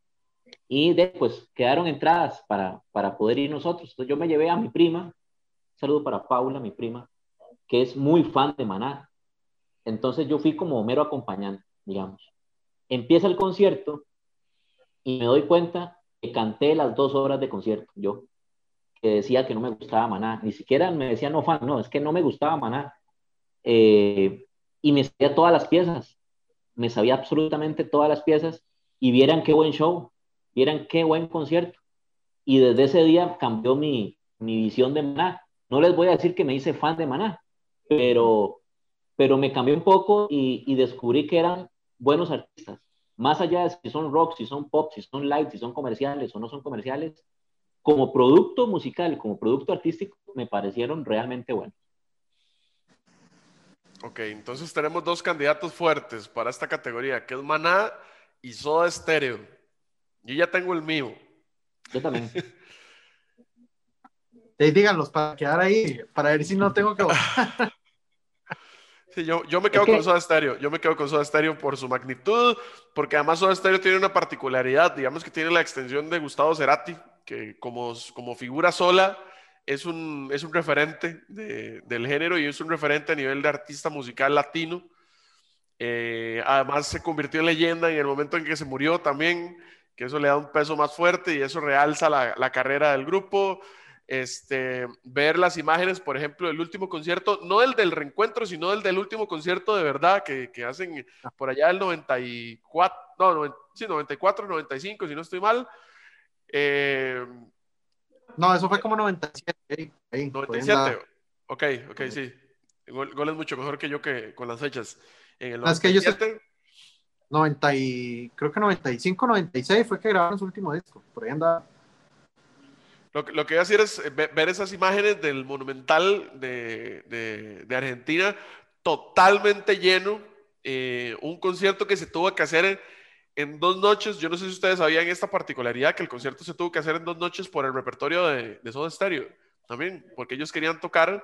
y después quedaron entradas para, para poder ir nosotros. Yo me llevé a mi prima, saludo para Paula, mi prima, que es muy fan de Maná. Entonces yo fui como mero acompañante, digamos. Empieza el concierto y me doy cuenta que canté las dos horas de concierto, yo, que decía que no me gustaba Maná. Ni siquiera me decía no fan, no, es que no me gustaba Maná. Eh, y me sabía todas las piezas, me sabía absolutamente todas las piezas y vieran qué buen show, vieran qué buen concierto. Y desde ese día cambió mi, mi visión de Maná. No les voy a decir que me hice fan de Maná, pero, pero me cambió un poco y, y descubrí que eran buenos artistas. Más allá de si son rock, si son pop, si son live, si son comerciales o no son comerciales, como producto musical, como producto artístico, me parecieron realmente buenos. Ok, entonces tenemos dos candidatos fuertes para esta categoría, que es Maná y Soda Stereo. Yo ya tengo el mío. Yo también. díganlos para quedar ahí, para ver si no tengo que Sí, yo, yo me quedo con Soda Stereo. Yo me quedo con Soda Stereo por su magnitud, porque además Soda Stereo tiene una particularidad, digamos que tiene la extensión de Gustavo Cerati, que como, como figura sola es un, es un referente del género y es un referente a nivel de artista musical latino. Eh, además se convirtió en leyenda en el momento en que se murió también, que eso le da un peso más fuerte y eso realza la, la carrera del grupo este, ver las imágenes, por ejemplo, del último concierto, no el del reencuentro, sino el del último concierto de verdad que, que hacen por allá el 94, no, sí, 94, 95, si no estoy mal. Eh, no, eso fue como 97. 97, ok, ok, sí. Gol, gol, es mucho mejor que yo que con las fechas. En el 97, es que 90 y, creo que 95, 96 fue que grabaron su último disco, por ahí andaba. Lo, lo, que voy a decir es ver esas imágenes del Monumental de, de, de Argentina totalmente lleno. Eh, un concierto que se tuvo que hacer en, dos noches. Yo no sé si ustedes sabían esta particularidad, que el concierto se tuvo que hacer en dos noches por el repertorio de, de Soda Stereo. También, porque ellos querían tocar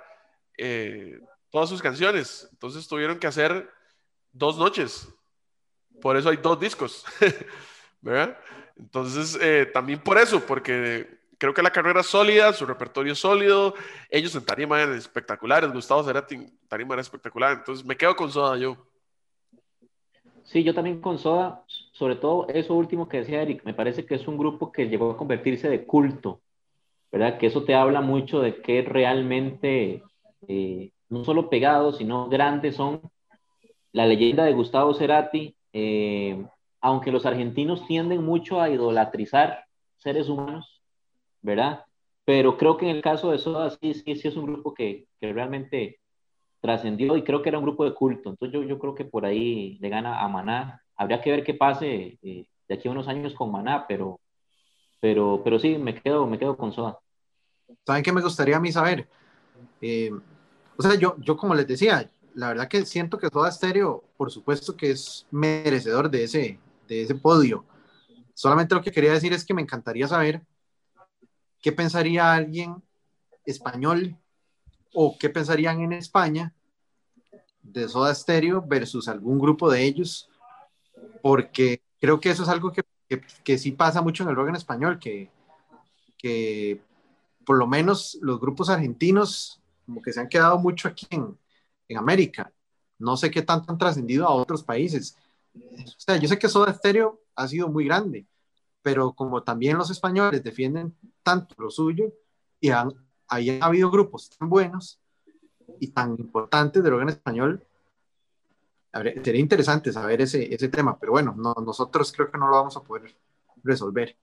eh, todas sus canciones. Entonces tuvieron que hacer dos noches. Por eso hay dos discos. ¿verdad? Entonces, eh, también por eso, porque creo que la carrera es sólida, su repertorio es sólido, ellos en tarima eran espectaculares, Gustavo Cerati en tarima era espectacular, entonces me quedo con Soda yo. Sí, yo también con Soda, sobre todo eso último que decía Eric, me parece que es un grupo que llegó a convertirse de culto, ¿verdad? Que eso te habla mucho de que realmente, eh, no solo pegados, sino grandes son. La leyenda de Gustavo Cerati, eh, aunque los argentinos tienden mucho a idolatrizar seres humanos, ¿verdad? Pero creo que en el caso de Soda sí, sí, sí es un grupo que, que realmente trascendió y creo que era un grupo de culto. Entonces yo, yo creo que por ahí le gana a Maná. Habría que ver qué pase eh, de aquí a unos años con Maná, pero, pero, pero sí, me quedo, me quedo con Soda. ¿Saben qué me gustaría a mí saber? Eh, o sea, yo, yo como les decía, la verdad que siento que Soda Stereo, por supuesto que es merecedor de ese, de ese podio. Solamente lo que quería decir es que me encantaría saber ¿qué pensaría alguien español o qué pensarían en España de Soda Stereo versus algún grupo de ellos? Porque creo que eso es algo que, que, sí pasa mucho en el rock en español, que, que por lo menos los grupos argentinos como que se han quedado mucho aquí en, en América. No sé qué tanto han trascendido a otros países. O sea, yo sé que Soda Stereo ha sido muy grande, pero como también los españoles defienden tanto lo suyo y han, han habido grupos tan buenos y tan importantes de rock en español, sería interesante saber ese, ese tema, pero bueno, no, nosotros creo que no lo vamos a poder resolver.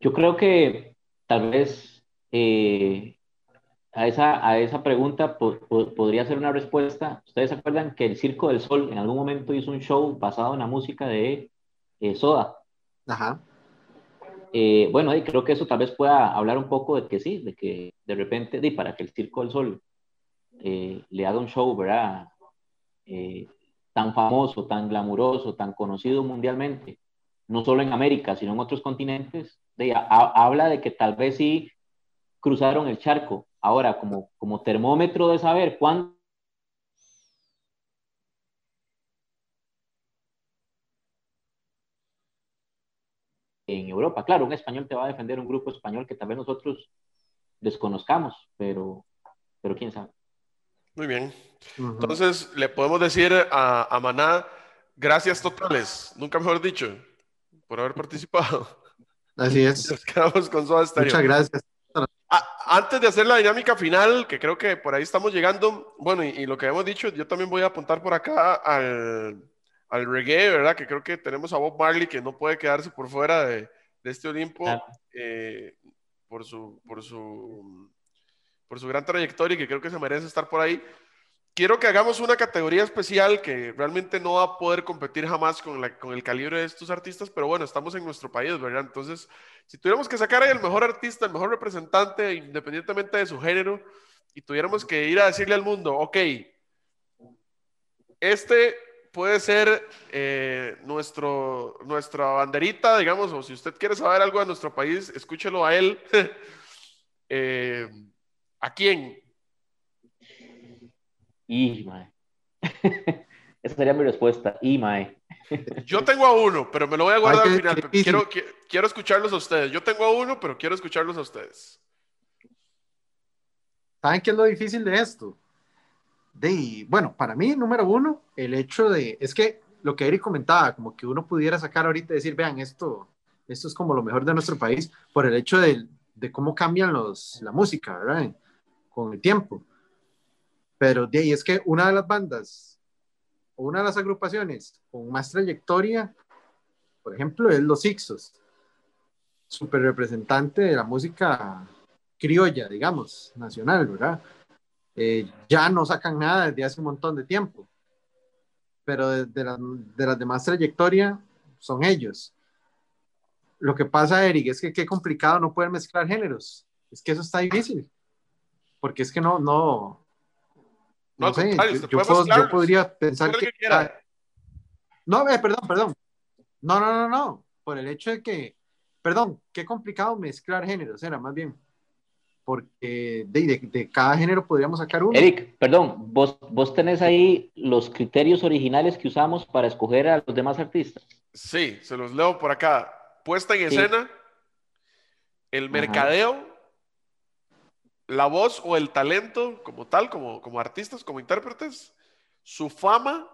Yo creo que tal vez eh, a, esa, a esa pregunta podría ser una respuesta. Ustedes se acuerdan que el Circo del Sol en algún momento hizo un show basado en la música de eh, Soda. Ajá. Eh, bueno, creo que eso tal vez pueda hablar un poco de que sí, de que de repente, de, para que el Circo del Sol le haga un show, ¿verdad? Eh, tan famoso, tan glamuroso, tan conocido mundialmente, no solo en América, sino en otros continentes, de, habla de que tal vez sí cruzaron el charco. Ahora, como, como termómetro de saber cuándo en Europa. Claro, un español te va a defender un grupo español que tal vez nosotros desconozcamos, pero, pero quién sabe. Muy bien. Entonces, le podemos decir a, a Maná, gracias totales, nunca mejor dicho, por haber participado. Así es. Nos quedamos con Soda Muchas gracias. antes de hacer la dinámica final, que creo que por ahí estamos llegando, bueno, y, lo que hemos dicho, yo también voy a apuntar por acá al, al, reggae, ¿verdad? Que creo que tenemos a Bob Marley que no puede quedarse por fuera de, de este Olimpo eh, por, su, por, su, por su gran trayectoria y que creo que se merece estar por ahí quiero que hagamos una categoría especial que realmente no va a poder competir jamás con, el calibre de estos artistas, pero bueno, estamos en nuestro país, ¿verdad? Entonces, si tuviéramos que sacar ahí el mejor artista, el mejor representante, independientemente de su género, y tuviéramos que ir a decirle al mundo, ok, este puede ser eh, nuestro, nuestra banderita, digamos, o si usted quiere saber algo de nuestro país, escúchelo a él. eh, ¿A quién? Y, mae. Esa sería mi respuesta. Y, mae. Yo tengo a uno, pero me lo voy a guardar al final. quiero, quiero escucharlos a ustedes. Yo tengo a uno, pero quiero escucharlos a ustedes. ¿Saben qué es lo difícil de esto? De, bueno, para mí, número uno, el hecho de, es que lo que Eric comentaba, como que uno pudiera sacar ahorita y decir, vean, esto, esto es como lo mejor de nuestro país, por el hecho de, de cómo cambian los, la música, ¿verdad? Con el tiempo. Pero de ahí es que una de las bandas o una de las agrupaciones con más trayectoria, por ejemplo, es Los Ixos, súper representante de la música criolla, digamos, nacional, ¿verdad? Eh, ya no sacan nada desde hace un montón de tiempo, pero de, de, de las demás trayectoria son ellos. Lo que pasa, Eric, es que qué complicado no poder mezclar géneros. Es que eso está difícil. Porque es que no, no, no, sé, yo, podría pensar que... no, eh, perdón, perdón. No, no, no, no. Por el hecho de que, perdón, qué complicado mezclar géneros, era más bien. Porque de, de, cada género podríamos sacar uno. Eric, perdón, vos, vos tenés ahí los criterios originales que usamos para escoger a los demás artistas. Sí, se los leo por acá. Puesta en escena, el mercadeo, la voz o el talento como tal, como, como artistas, como intérpretes, su fama,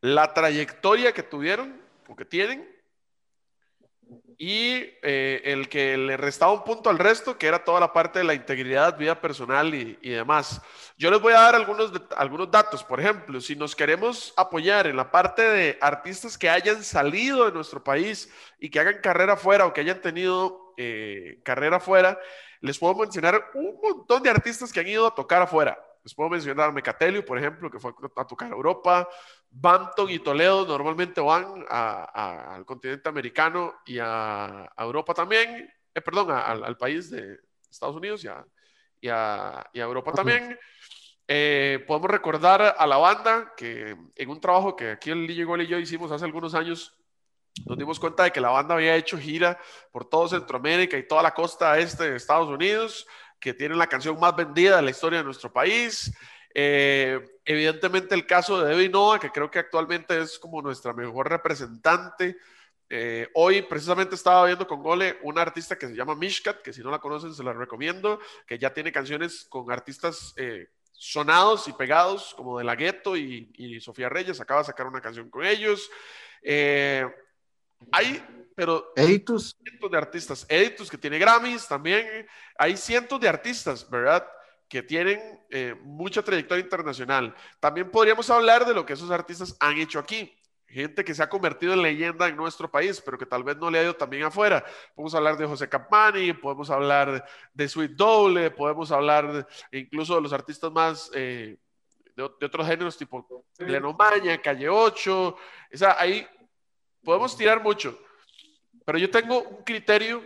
la trayectoria que tuvieron o que tienen y eh, el que le restaba un punto al resto, que era toda la parte de la integridad, vida personal y, y, demás. Yo les voy a dar algunos, algunos datos. Por ejemplo, si nos queremos apoyar en la parte de artistas que hayan salido de nuestro país y que hagan carrera fuera o que hayan tenido eh, carrera fuera, les puedo mencionar un montón de artistas que han ido a tocar afuera. Les puedo mencionar a Mecatelio, por ejemplo, que fue a tocar a Europa. Banton y Toledo normalmente van al continente americano y a, Europa también. Eh, perdón, al país de Estados Unidos y a, Europa también. Eh, podemos recordar a la banda que en un trabajo que aquí el Gol y yo hicimos hace algunos años, nos dimos cuenta de que la banda había hecho gira por todo Centroamérica y toda la costa este de Estados Unidos, que tiene la canción más vendida de la historia de nuestro país. Eh, evidentemente el caso de Debbie Noah, que creo que actualmente es como nuestra mejor representante. Eh, hoy precisamente estaba viendo con Gole una artista que se llama Mishkat, que si no la conocen se la recomiendo, que ya tiene canciones con artistas eh, sonados y pegados como de La Gueto y, Sofía Reyes, acaba de sacar una canción con ellos. Hay, pero Editus. cientos de artistas. Editus que tiene Grammys también. Hay cientos de artistas, ¿verdad? Que tienen eh, mucha trayectoria internacional. También podríamos hablar de lo que esos artistas han hecho aquí. Gente que se ha convertido en leyenda en nuestro país, pero que tal vez no le ha ido también afuera. Podemos hablar de José Campani, podemos hablar de Sweet Doble, podemos hablar incluso de los artistas más eh, de, otros géneros, tipo Maña, Calle 8. O sea, hay podemos tirar mucho, pero yo tengo un criterio,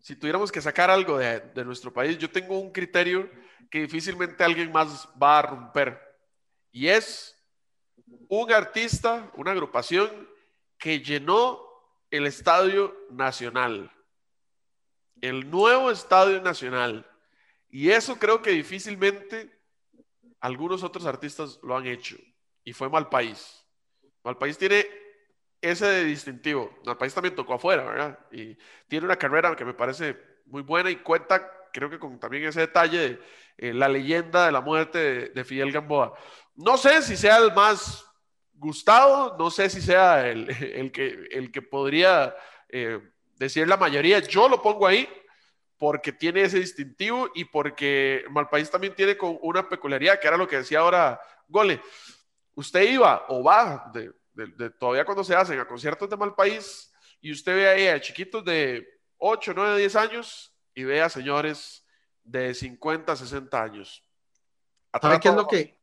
si tuviéramos que sacar algo de, de nuestro país, yo tengo un criterio que difícilmente alguien más va a romper, y es un artista, una agrupación que llenó el Estadio Nacional, el nuevo Estadio Nacional, y eso creo que difícilmente algunos otros artistas lo han hecho, y fue Malpaís. Malpaís tiene ese distintivo. El país también tocó afuera, ¿verdad? Y tiene una carrera que me parece muy buena y cuenta creo que con también ese detalle de eh, la leyenda de la muerte de, Fidel Gamboa. No sé si sea el más gustado, no sé si sea el, el que, el que podría eh, decir la mayoría. Yo lo pongo ahí porque tiene ese distintivo y porque Malpaís también tiene con una peculiaridad, que era lo que decía ahora Gole. Usted iba o va, de, todavía cuando se hacen a conciertos de Malpaís, y usted ve ahí a chiquitos de 8, 9, 10 años y ve a señores de 50, 60 años. ¿Sabe qué es lo que,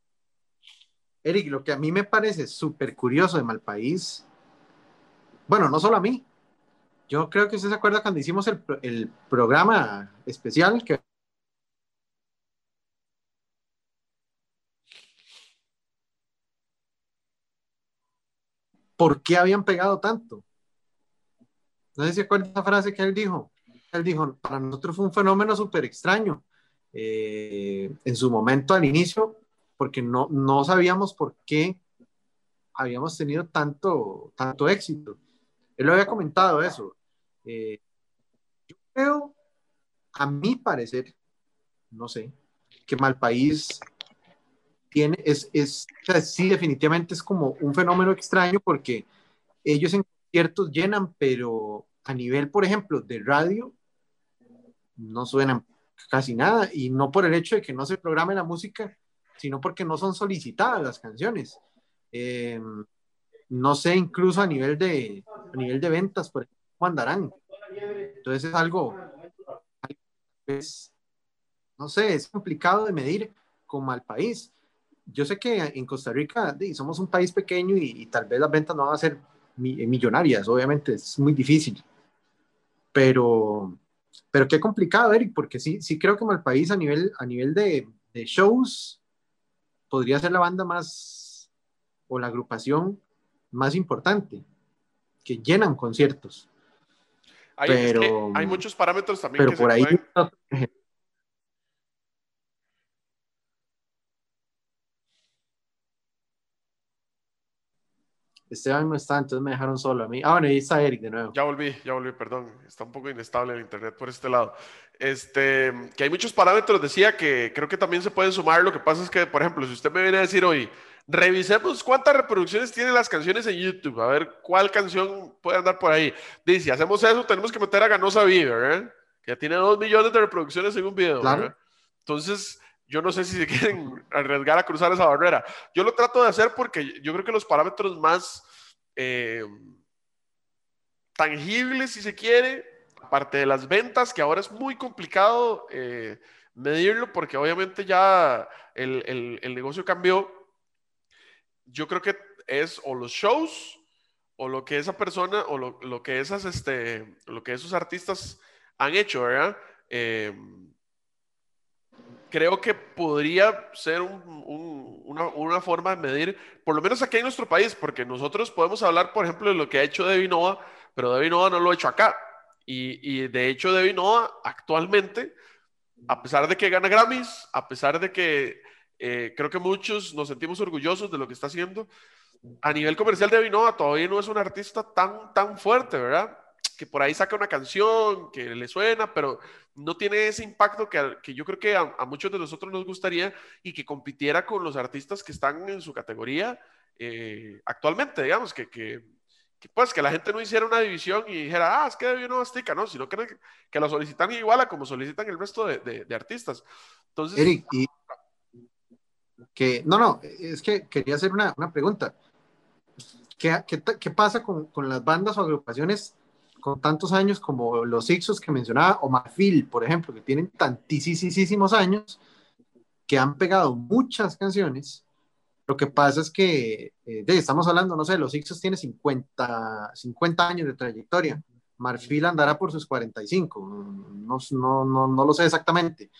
Eric, lo que a mí me parece súper curioso de Malpaís? Bueno, no solo a mí, yo creo que usted se acuerda cuando hicimos el, programa especial que ¿por qué habían pegado tanto? No sé si se acuerda esa frase que él dijo. Él dijo, para nosotros fue un fenómeno súper extraño eh, en su momento al inicio, porque no, no sabíamos por qué habíamos tenido tanto, tanto éxito. Él lo había comentado eso. Eh, yo creo, a mi parecer, no sé, que Malpaís tiene, es, es sí, definitivamente es como un fenómeno extraño porque ellos en conciertos llenan, pero a nivel, por ejemplo, de radio, no suenan casi nada, y no por el hecho de que no se programe la música, sino porque no son solicitadas las canciones. Eh, no sé, incluso a nivel de, a nivel de ventas, por ejemplo, andarán. Entonces es algo, no sé, es complicado de medir como al país. Yo sé que en Costa Rica somos un país pequeño y, tal vez las ventas no van a ser millonarias, obviamente es muy difícil. Pero, pero qué complicado, Eric, porque sí, sí creo que país a nivel, a nivel de, de shows podría ser la banda más o la agrupación más importante, que llenan conciertos. Hay, pero, hay muchos parámetros también. Pero por ahí. Esteban no está, entonces me dejaron solo a mí. Ah, bueno, ahí está Eric de nuevo. Ya volví, ya volví, perdón. Está un poco inestable el internet por este lado. Este, que hay muchos parámetros, decía que creo que también se pueden sumar. Lo que pasa es que, por ejemplo, si usted me viene a decir hoy, Revisemos cuántas reproducciones tienen las canciones en YouTube, a ver cuál canción puede andar por ahí. Dice, si hacemos eso, tenemos que meter a Ganosa Vive, Que ya tiene dos millones de reproducciones en un video, Entonces, yo no sé si se quieren arriesgar a cruzar esa barrera. Yo lo trato de hacer porque yo creo que los parámetros más eh, tangibles, si se quiere, aparte de las ventas, que ahora es muy complicado eh, medirlo porque obviamente ya el, el negocio cambió yo creo que es o los shows o lo que esa persona o lo, que esas, este, lo que esos artistas han hecho, ¿verdad? Em, creo que podría ser una, forma de medir, por lo menos aquí en nuestro país, porque nosotros podemos hablar, por ejemplo, de lo que ha hecho Debbie Nova, pero Debbie Nova no lo ha hecho acá. Y, y de hecho, Debbie Nova actualmente, a pesar de que gana Grammys, a pesar de que eh, creo que muchos nos sentimos orgullosos de lo que está haciendo. A nivel comercial de Vinoa todavía no es un artista tan, tan fuerte, ¿verdad? Que por ahí saca una canción que le suena, pero no tiene ese impacto que, que yo creo que a, muchos de nosotros nos gustaría y que compitiera con los artistas que están en su categoría eh, actualmente, digamos, que, que, pues que la gente no hiciera una división y dijera, ah, es que Debbie no estica, ¿no? Sino que, que lo solicitan igual a como solicitan el resto de, artistas. Entonces, Eric, que, no, no, es que quería hacer una, una pregunta. ¿Qué, qué, qué pasa con, con, las bandas o agrupaciones con tantos años como los Ixos que mencionaba, o Marfil, por ejemplo, que tienen tantísimos años, que han pegado muchas canciones? Lo que pasa es que, eh, estamos hablando, no sé, los Ixos tienen 50, 50 años de trayectoria. Marfil andará por sus 45, no, no, no, no lo sé exactamente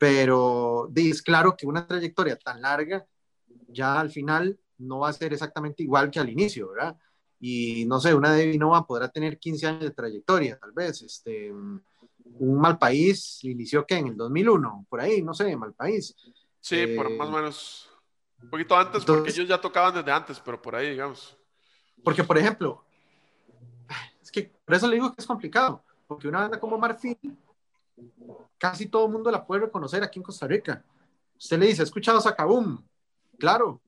pero es claro que una trayectoria tan larga ya al final no va a ser exactamente igual que al inicio, ¿verdad? Y no sé, una de Nova podrá tener 15 años de trayectoria, tal vez. Este, un mal país inició que en el 2001, por ahí, no sé, mal país. Sí, por eh, más o menos. Un poquito antes, porque ellos ya tocaban desde antes, pero por ahí, digamos. Porque, por ejemplo, es que por eso le digo que es complicado, porque una banda como Marfil casi todo el mundo la puede reconocer aquí en Costa Rica. Usted le dice, ¿ha escuchado Sacabum? Claro.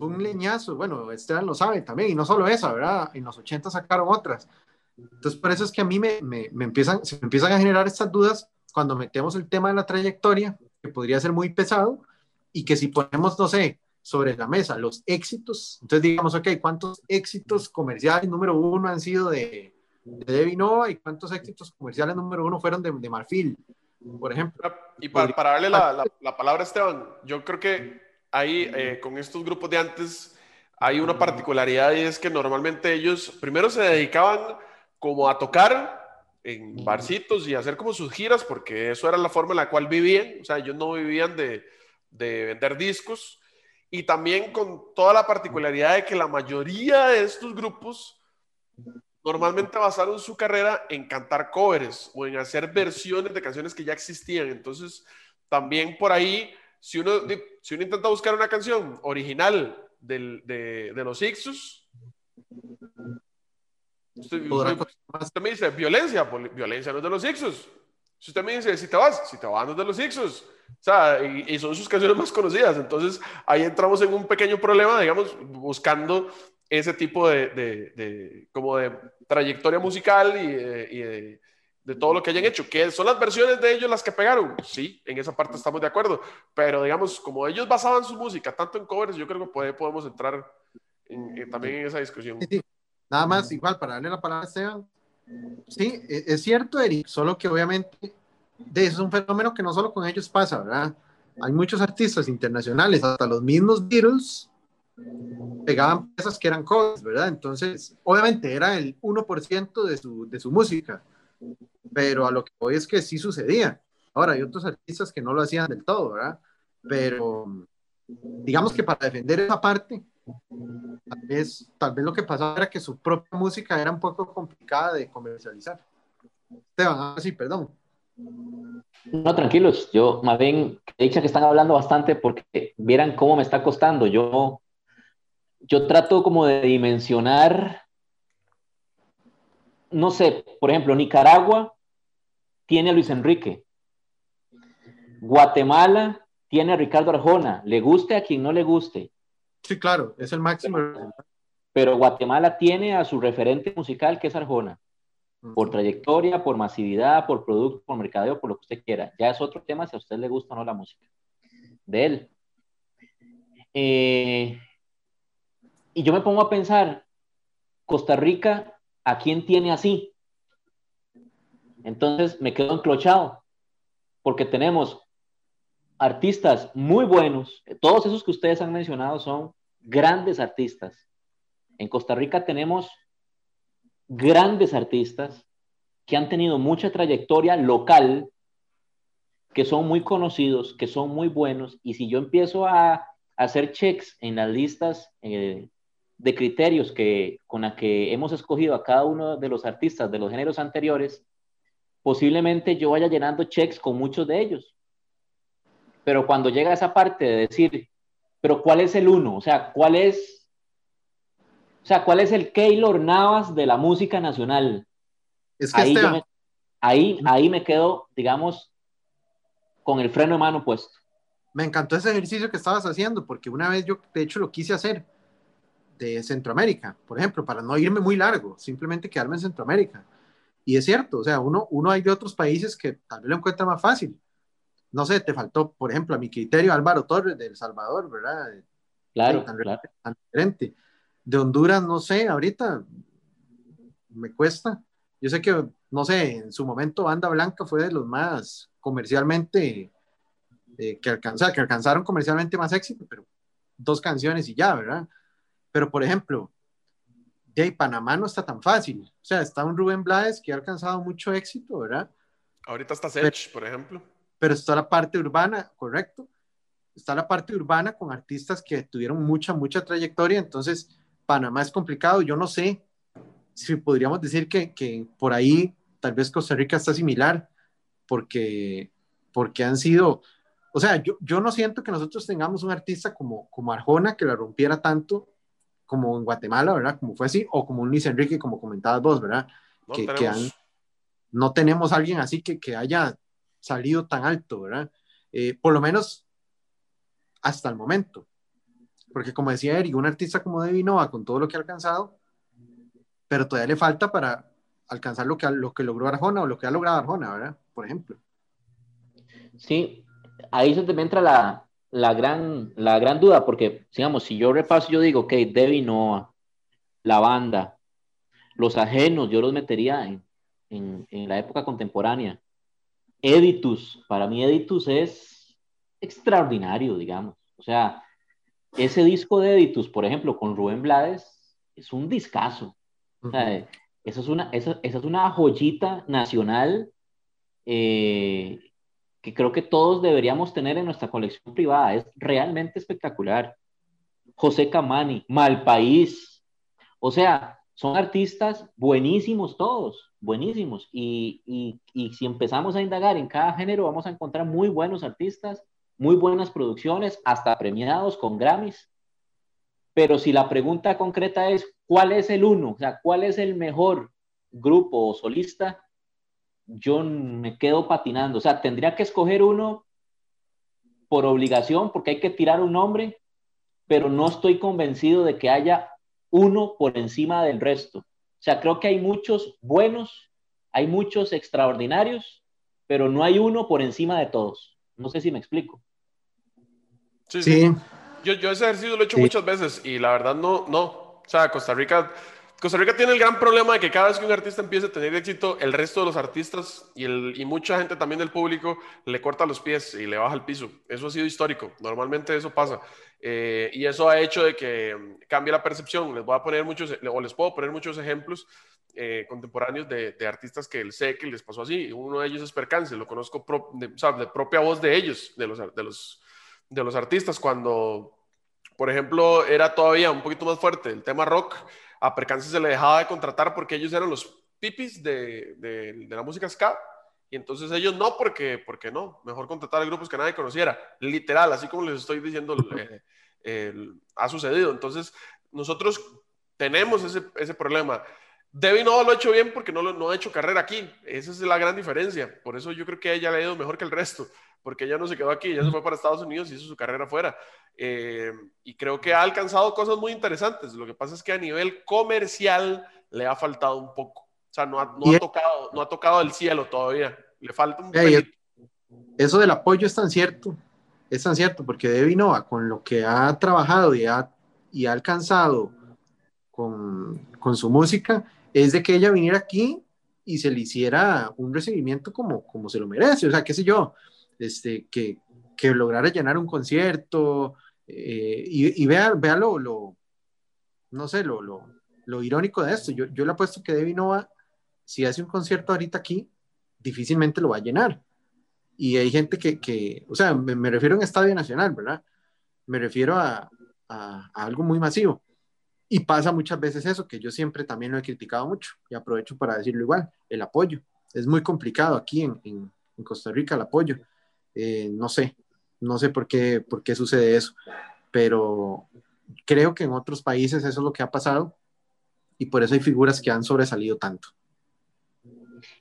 Un leñazo, bueno, Esteban lo sabe también, y no solo esa, ¿verdad? En los 80 sacaron otras. Entonces, por eso es que a mí me, me, me empiezan, se me empiezan a generar estas dudas cuando metemos el tema de la trayectoria, que podría ser muy pesado, y que si ponemos, no sé, sobre la mesa los éxitos, entonces digamos, ok, ¿cuántos éxitos comerciales número uno han sido de, de Devinoa y cuántos éxitos comerciales número uno fueron de, de Marfil, por ejemplo? Y para, para darle la, la, la, palabra a Esteban, yo creo que ahí, eh, con estos grupos de antes, hay una particularidad y es que normalmente ellos primero se dedicaban como a tocar en barcitos y hacer como sus giras, porque eso era la forma en la cual vivían, o sea, ellos no vivían de, de vender discos, y también con toda la particularidad de que la mayoría de estos grupos normalmente basaron su carrera en cantar covers o en hacer versiones de canciones que ya existían. Entonces, también por ahí, si uno, si uno intenta buscar una canción original del, de, de, los Ixus, usted, usted, me dice violencia, violencia no es de los Ixus. Si usted me dice si te vas, si te vas no es de los Ixus. O sea, y, son sus canciones más conocidas. Entonces, ahí entramos en un pequeño problema, digamos, buscando ese tipo de, de, como de trayectoria musical y, de, de, todo lo que hayan hecho. ¿Que son las versiones de ellos las que pegaron? Sí, en esa parte estamos de acuerdo. Pero, digamos, como ellos basaban su música tanto en covers, yo creo que puede, podemos entrar también en esa discusión. Sí, Nada más, igual, para darle la palabra a Esteban. Sí, e, es cierto, Eric, solo que obviamente es un fenómeno que no solo con ellos pasa, ¿verdad? Hay muchos artistas internacionales, hasta los mismos Beatles, pegaban piezas que eran covers, ¿verdad? Entonces, obviamente era el 1% de su, de su música, pero a lo que voy es que sí sucedía. Ahora, hay otros artistas que no lo hacían del todo, ¿verdad? Pero digamos que para defender esa parte, tal vez, tal vez lo que pasaba era que su propia música era un poco complicada de comercializar. Esteban, ahora sí, perdón. No, tranquilos, yo más bien he dicho que están hablando bastante porque vieran cómo me está costando. Yo, yo trato como de dimensionar, no sé, por ejemplo, Nicaragua tiene a Luis Enrique, Guatemala tiene a Ricardo Arjona, le guste a quien no le guste. Sí, claro, es el máximo. Pero Guatemala tiene a su referente musical que es Arjona por trayectoria, por masividad, por producto, por mercadeo, por lo que usted quiera. Ya es otro tema si a usted le gusta o no la música de él. Eh, y yo me pongo a pensar, Costa Rica, ¿a quién tiene así? Entonces me quedo enclochado, porque tenemos artistas muy buenos, todos esos que ustedes han mencionado son grandes artistas. En Costa Rica tenemos grandes artistas que han tenido mucha trayectoria local, que son muy conocidos, que son muy buenos, y si yo empiezo a, hacer checks en las listas eh, de criterios que, con la que hemos escogido a cada uno de los artistas de los géneros anteriores, posiblemente yo vaya llenando checks con muchos de ellos. Pero cuando llega esa parte de decir, pero ¿cuál es el uno? O sea, ¿cuál es o sea, ¿cuál es el Keylor Navas de la música nacional? Es que ahí, me, ahí, ahí me quedo, digamos, con el freno de mano puesto. Me encantó ese ejercicio que estabas haciendo, porque una vez yo, de hecho, lo quise hacer de Centroamérica, por ejemplo, para no irme muy largo, simplemente quedarme en Centroamérica. Y es cierto, o sea, uno, uno hay de otros países que tal vez lo encuentra más fácil. No sé, te faltó, por ejemplo, a mi criterio, Álvaro Torres de El Salvador, ¿verdad? Claro, tan, claro. tan diferente de Honduras, no sé, ahorita me cuesta. Yo sé que, no sé, en su momento Banda Blanca fue de los más comercialmente, eh, que, alcanza, que alcanzaron comercialmente más éxito, pero dos canciones y ya, ¿verdad? Pero, por ejemplo, de Panamá no está tan fácil. O sea, está un Rubén Blades que ha alcanzado mucho éxito, ¿verdad? Ahorita está Sech, por ejemplo. Pero está la parte urbana, correcto. Está la parte urbana con artistas que tuvieron mucha, mucha trayectoria. Entonces, Panamá es complicado. Yo no sé si podríamos decir que, que por ahí tal vez Costa Rica está similar, porque, porque han sido, o sea, yo, yo no siento que nosotros tengamos un artista como, como Arjona que la rompiera tanto como en Guatemala, ¿verdad? Como fue así, o como un Luis Enrique, como comentabas vos, ¿verdad? No, que, tenemos, no tenemos alguien así que, que haya salido tan alto, ¿verdad? Eh, por lo menos hasta el momento. Porque como decía Eric, un artista como Debbie Nova, con todo lo que ha alcanzado, pero todavía le falta para alcanzar lo que, lo que logró Arjona o lo que ha logrado Arjona, ¿verdad? Por ejemplo. Sí, ahí se te entra la, la, gran, la gran duda, porque, digamos, si yo repaso, yo digo, ok, Debbie Noah, la banda, los ajenos, yo los metería en, en, en la época contemporánea. Editus, para mí Editus es extraordinario, digamos. O sea, ese disco de Editus, por ejemplo, con Rubén Blades, es un discazo. Sea, eso es una, esa, esa es una joyita nacional eh, que creo que todos deberíamos tener en nuestra colección privada. Es realmente espectacular. José Camani, Malpaís. O sea, son artistas buenísimos todos, buenísimos. Y, y, y si empezamos a indagar en cada género, vamos a encontrar muy buenos artistas, muy buenas producciones, hasta premiados con Grammys. Pero si la pregunta concreta es, ¿cuál es el uno? O sea, ¿cuál es el mejor grupo o solista? Yo me quedo patinando. O sea, tendría que escoger uno por obligación, porque hay que tirar un nombre, pero no estoy convencido de que haya uno por encima del resto. O sea, creo que hay muchos buenos, hay muchos extraordinarios, pero no hay uno por encima de todos. No sé si me explico. Sí. sí. Yo, yo ese ejercicio lo he hecho muchas veces y la verdad no, no. O sea, Costa Rica, Costa Rica tiene el gran problema de que cada vez que un artista empieza a tener éxito, el resto de los artistas y, mucha gente también del público le corta los pies y le baja el piso. Eso ha sido histórico. Normalmente eso pasa. Eh, y eso ha hecho de que mm, cambie la percepción. Les voy a poner muchos, o les puedo poner muchos ejemplos eh, contemporáneos de, artistas que sé que les pasó así. Uno de ellos es Percance, lo conozco de, o sea, propia voz de ellos, de los, de los de los artistas. Cuando, por ejemplo, era todavía un poquito más fuerte el tema rock, a Percance se le dejaba de contratar porque ellos eran los pipis de, de, la música ska. Y entonces ellos no, porque, porque no, mejor contratar a grupos que nadie conociera, literal, así como les estoy diciendo, eh, ha sucedido. Entonces, nosotros tenemos ese, ese problema. Debbie no lo ha hecho bien porque no, no ha hecho carrera aquí. Esa es la gran diferencia. Por eso yo creo que ella le ha ido mejor que el resto porque ella no se quedó aquí, ella se fue para Estados Unidos y hizo su carrera afuera. Eh, y creo que ha alcanzado cosas muy interesantes. Lo que pasa es que a nivel comercial le ha faltado un poco. O sea, no ha, no ha tocado, no ha tocado el cielo todavía. Le falta un Eso del apoyo es tan cierto, es tan cierto, porque Debbie Nova, con lo que ha trabajado y ha, y ha alcanzado con, con su música, es de que ella viniera aquí y se le hiciera un recibimiento como, como se lo merece. O sea, qué sé yo, este, que, que lograra llenar un concierto eh, y, y vea, vea lo, lo, no sé, lo, lo, lo, irónico de esto. Yo, yo le apuesto que Debbie Nova, si hace un concierto ahorita aquí, difícilmente lo va a llenar. Y hay gente que, que o sea, me, refiero a un estadio nacional, ¿verdad? Me refiero a, a, algo muy masivo. Y pasa muchas veces eso, que yo siempre también lo he criticado mucho, y aprovecho para decirlo igual, el apoyo. Es muy complicado aquí en, en Costa Rica el apoyo. Eh, no sé, no sé por qué, por qué sucede eso, pero creo que en otros países eso es lo que ha pasado y por eso hay figuras que han sobresalido tanto.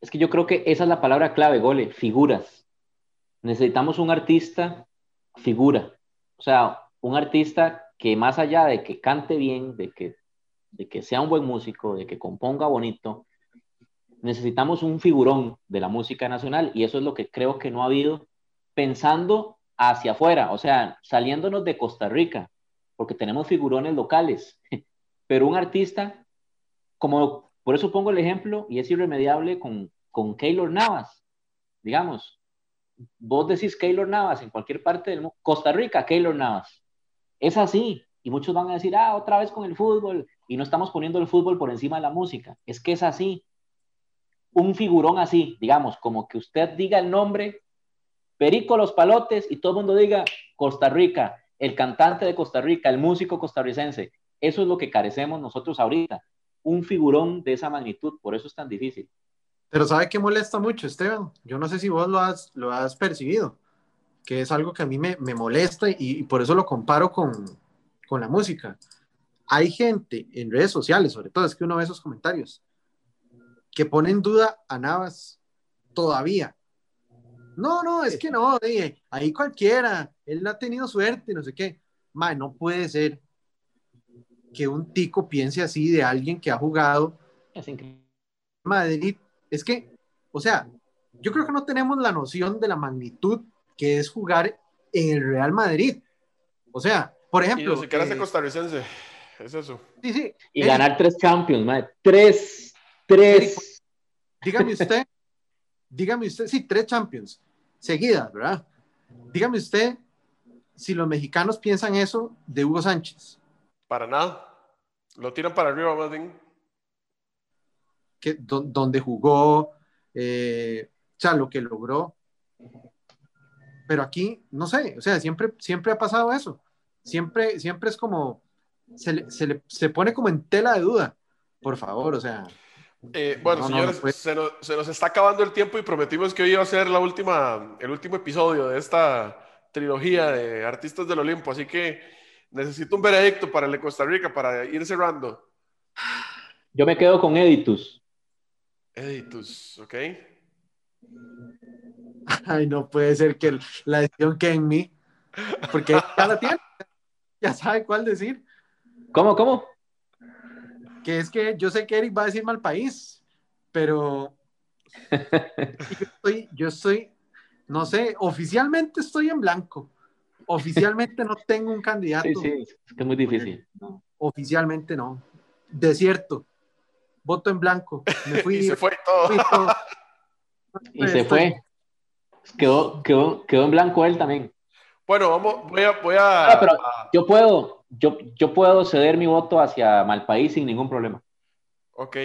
Es que yo creo que esa es la palabra clave, Gole, figuras. Necesitamos un artista figura, o sea, un artista que más allá de que cante bien, de que, de que sea un buen músico, de que componga bonito, necesitamos un figurón de la música nacional y eso es lo que creo que no ha habido pensando hacia afuera, o sea, saliéndonos de Costa Rica, porque tenemos figurones locales, pero un artista, como por eso pongo el ejemplo, y es irremediable con, con Keylor Navas, digamos, vos decís Keylor Navas en cualquier parte del mundo, Costa Rica, Keylor Navas, es así, y muchos van a decir, ah, otra vez con el fútbol, y no estamos poniendo el fútbol por encima de la música, es que es así, un figurón así, digamos, como que usted diga el nombre Perico Los Palotes y todo el mundo diga Costa Rica, el cantante de Costa Rica, el músico costarricense. Eso es lo que carecemos nosotros ahorita. Un figurón de esa magnitud, por eso es tan difícil. Pero ¿sabe qué molesta mucho, Esteban? Yo no sé si vos lo has, lo has percibido, que es algo que a mí me, me molesta y, por eso lo comparo con, con la música. Hay gente en redes sociales, sobre todo, es que uno ve esos comentarios, que pone en duda a Navas todavía. No, no, es que no, dije, ahí cualquiera, él ha tenido suerte, no sé qué. Ma, no puede ser que un tico piense así de alguien que ha jugado Madrid. Es que, o sea, yo creo que no tenemos la noción de la magnitud que es jugar en el Real Madrid. O sea, por ejemplo. Y los eh, costarricense, es eso. Sí, sí. Y ganar tres Champions, madre. Tres, tres. Dígame usted, dígame usted, sí, tres Champions seguidas, ¿verdad? Dígame usted si los mexicanos piensan eso de Hugo Sánchez. Para nada. Lo tiran para arriba, más. Que, donde jugó, eh, o sea, lo que logró. Pero aquí, no sé, o sea, siempre, siempre ha pasado eso. Siempre, siempre es como, se, se, se pone como en tela de duda. Por favor, o sea. Eh, bueno, señores, se, nos, está acabando el tiempo y prometimos que hoy iba a ser la última, el último episodio de esta trilogía de Artistas del Olimpo, así que necesito un veredicto para el de Costa Rica para ir cerrando. Yo me quedo con Editus. Editus, ok. Ay, no puede ser que la decisión que en mí, porque ya la tiene, ya sabe cuál decir. ¿Cómo, cómo? Que es que yo sé que Eric va a decir mal país, pero yo estoy, no sé, oficialmente estoy en blanco. Oficialmente no tengo un candidato. Sí, sí, es que es muy difícil. Oficialmente no. Desierto. Voto en blanco. Me fui. y se fue todo. y se fue. Quedó, quedó, quedó en blanco él también. Bueno, vamos, voy a. Voy a, ah, pero yo puedo, yo, yo puedo ceder mi voto hacia Malpaís sin ningún problema. Ok.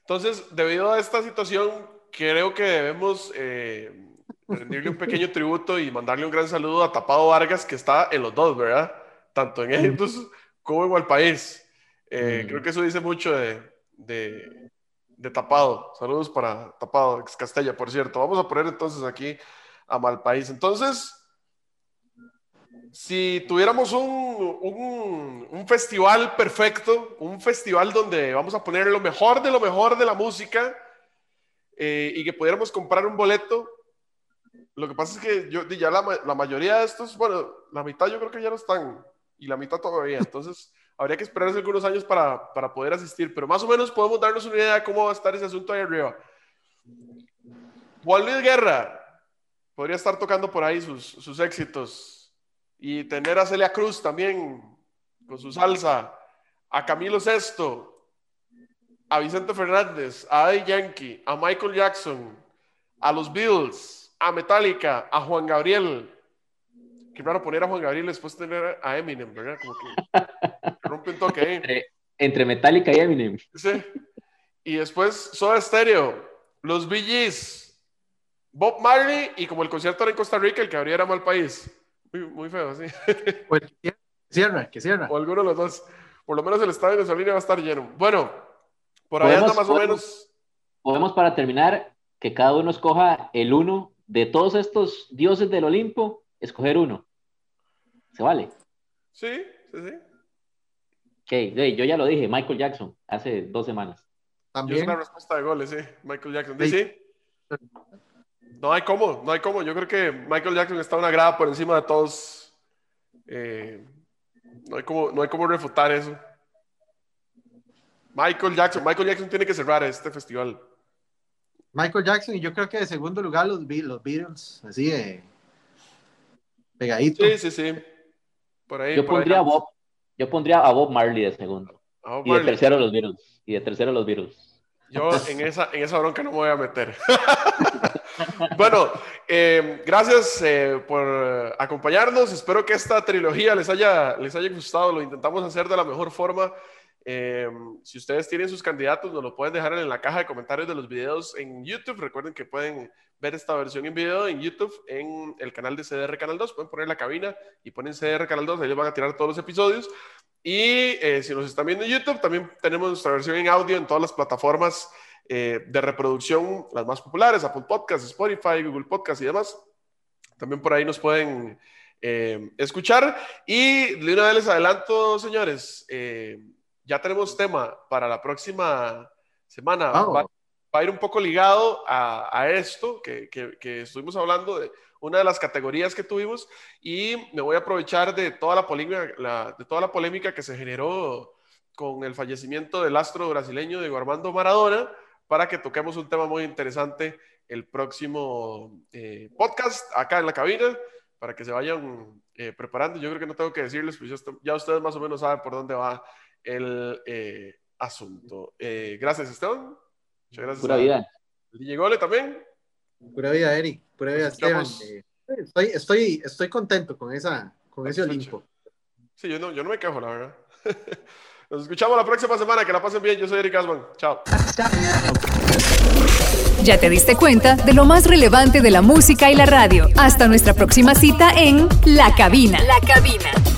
Entonces, debido a esta situación, creo que debemos eh, rendirle un pequeño tributo y mandarle un gran saludo a Tapado Vargas, que está en los dos, ¿verdad? Tanto en Egiptus como en Malpaís. Eh, creo que eso dice mucho de, de, de, Tapado. Saludos para Tapado, ex Castella, por cierto. Vamos a poner entonces aquí a Malpaís. Entonces, si tuviéramos un, un, festival perfecto, un festival donde vamos a poner lo mejor de lo mejor de la música eh, y que pudiéramos comprar un boleto, lo que pasa es que yo, ya la, mayoría de estos, bueno, la mitad yo creo que ya no están y la mitad todavía, entonces habría que esperarse algunos años para, para poder asistir, pero más o menos podemos darnos una idea de cómo va a estar ese asunto ahí arriba. Juan Luis Guerra podría estar tocando por ahí sus, sus éxitos y tener a Celia Cruz también con su salsa, a Camilo Sesto, a Vicente Fernández, a Eddie Yankee, a Michael Jackson, a los Beatles, a Metallica, a Juan Gabriel. Qué raro poner a Juan Gabriel después de tener a Eminem, ¿verdad? Como que rompe un toque ahí. Entre, Metallica y Eminem. Sí. Y después Soda Stereo, los Bee Bob Marley y como el concierto era en Costa Rica, el que abriera mal país. Muy, feo, sí. Pues cierra, que cierra. O alguno de los dos. Por lo menos el estadio de Solina va a estar lleno. Bueno, por ahí anda más o menos. Podemos, para terminar, que cada uno escoja el uno de todos estos dioses del Olimpo, escoger uno. ¿Se vale? Sí, sí, sí. Ok, yo ya lo dije, Michael Jackson, hace dos semanas. También. Yo es una respuesta de goles, sí. Michael Jackson. ¿Sí? ¿Sí? No hay cómo, no hay cómo. Yo creo que Michael Jackson está una grada por encima de todos. Eh, no, hay cómo, no hay cómo refutar eso. Michael Jackson, Michael Jackson tiene que cerrar este festival. Michael Jackson y yo creo que de segundo lugar los, los Beatles, así de pegadito. Sí, sí, sí. Por ahí, yo pondría a Bob, yo pondría a Bob Marley de segundo. Y de tercero los Beatles. Y de tercero los Beatles. Yo en esa, en esa bronca no me voy a meter. bueno, eh, gracias eh, por acompañarnos. Espero que esta trilogía les haya, les haya gustado. Lo intentamos hacer de la mejor forma. Eh, si ustedes tienen sus candidatos, nos lo pueden dejar en la caja de comentarios de los videos en YouTube. Recuerden que pueden ver esta versión en video en YouTube, en el canal de CDR Canal 2. Pueden poner la cabina y ponen CDR Canal 2, ellos van a tirar todos los episodios. Y eh, si nos están viendo en YouTube, también tenemos nuestra versión en audio en todas las plataformas eh, de reproducción, las más populares, Apple Podcasts, Spotify, Google Podcasts y demás. También por ahí nos pueden eh, escuchar. Y de una vez les adelanto, señores, ya tenemos tema para la próxima semana. va a ir un poco ligado a, esto que, que, estuvimos hablando de una de las categorías que tuvimos y me voy a aprovechar de toda la polémica, de toda la polémica que se generó con el fallecimiento del astro brasileño Diego Armando Maradona para que toquemos un tema muy interesante el próximo eh, podcast acá en la cabina para que se vayan eh, preparando. Yo creo que no tengo que decirles, pues ya, ustedes más o menos saben por dónde va el eh, asunto. gracias, Esteban. Muchas gracias. Pura vida. DJ Gole también. Pura vida, Eric. Pura vida, Esteban. estoy, estoy, estoy contento con, esa, con ese Olimpo. Sí, yo no, yo no me quejo, la verdad. Nos escuchamos la próxima semana. Que la pasen bien. Yo soy Eric Asman. Chao. Ya te diste cuenta de lo más relevante de la música y la radio. Hasta nuestra próxima cita en La Cabina. La Cabina.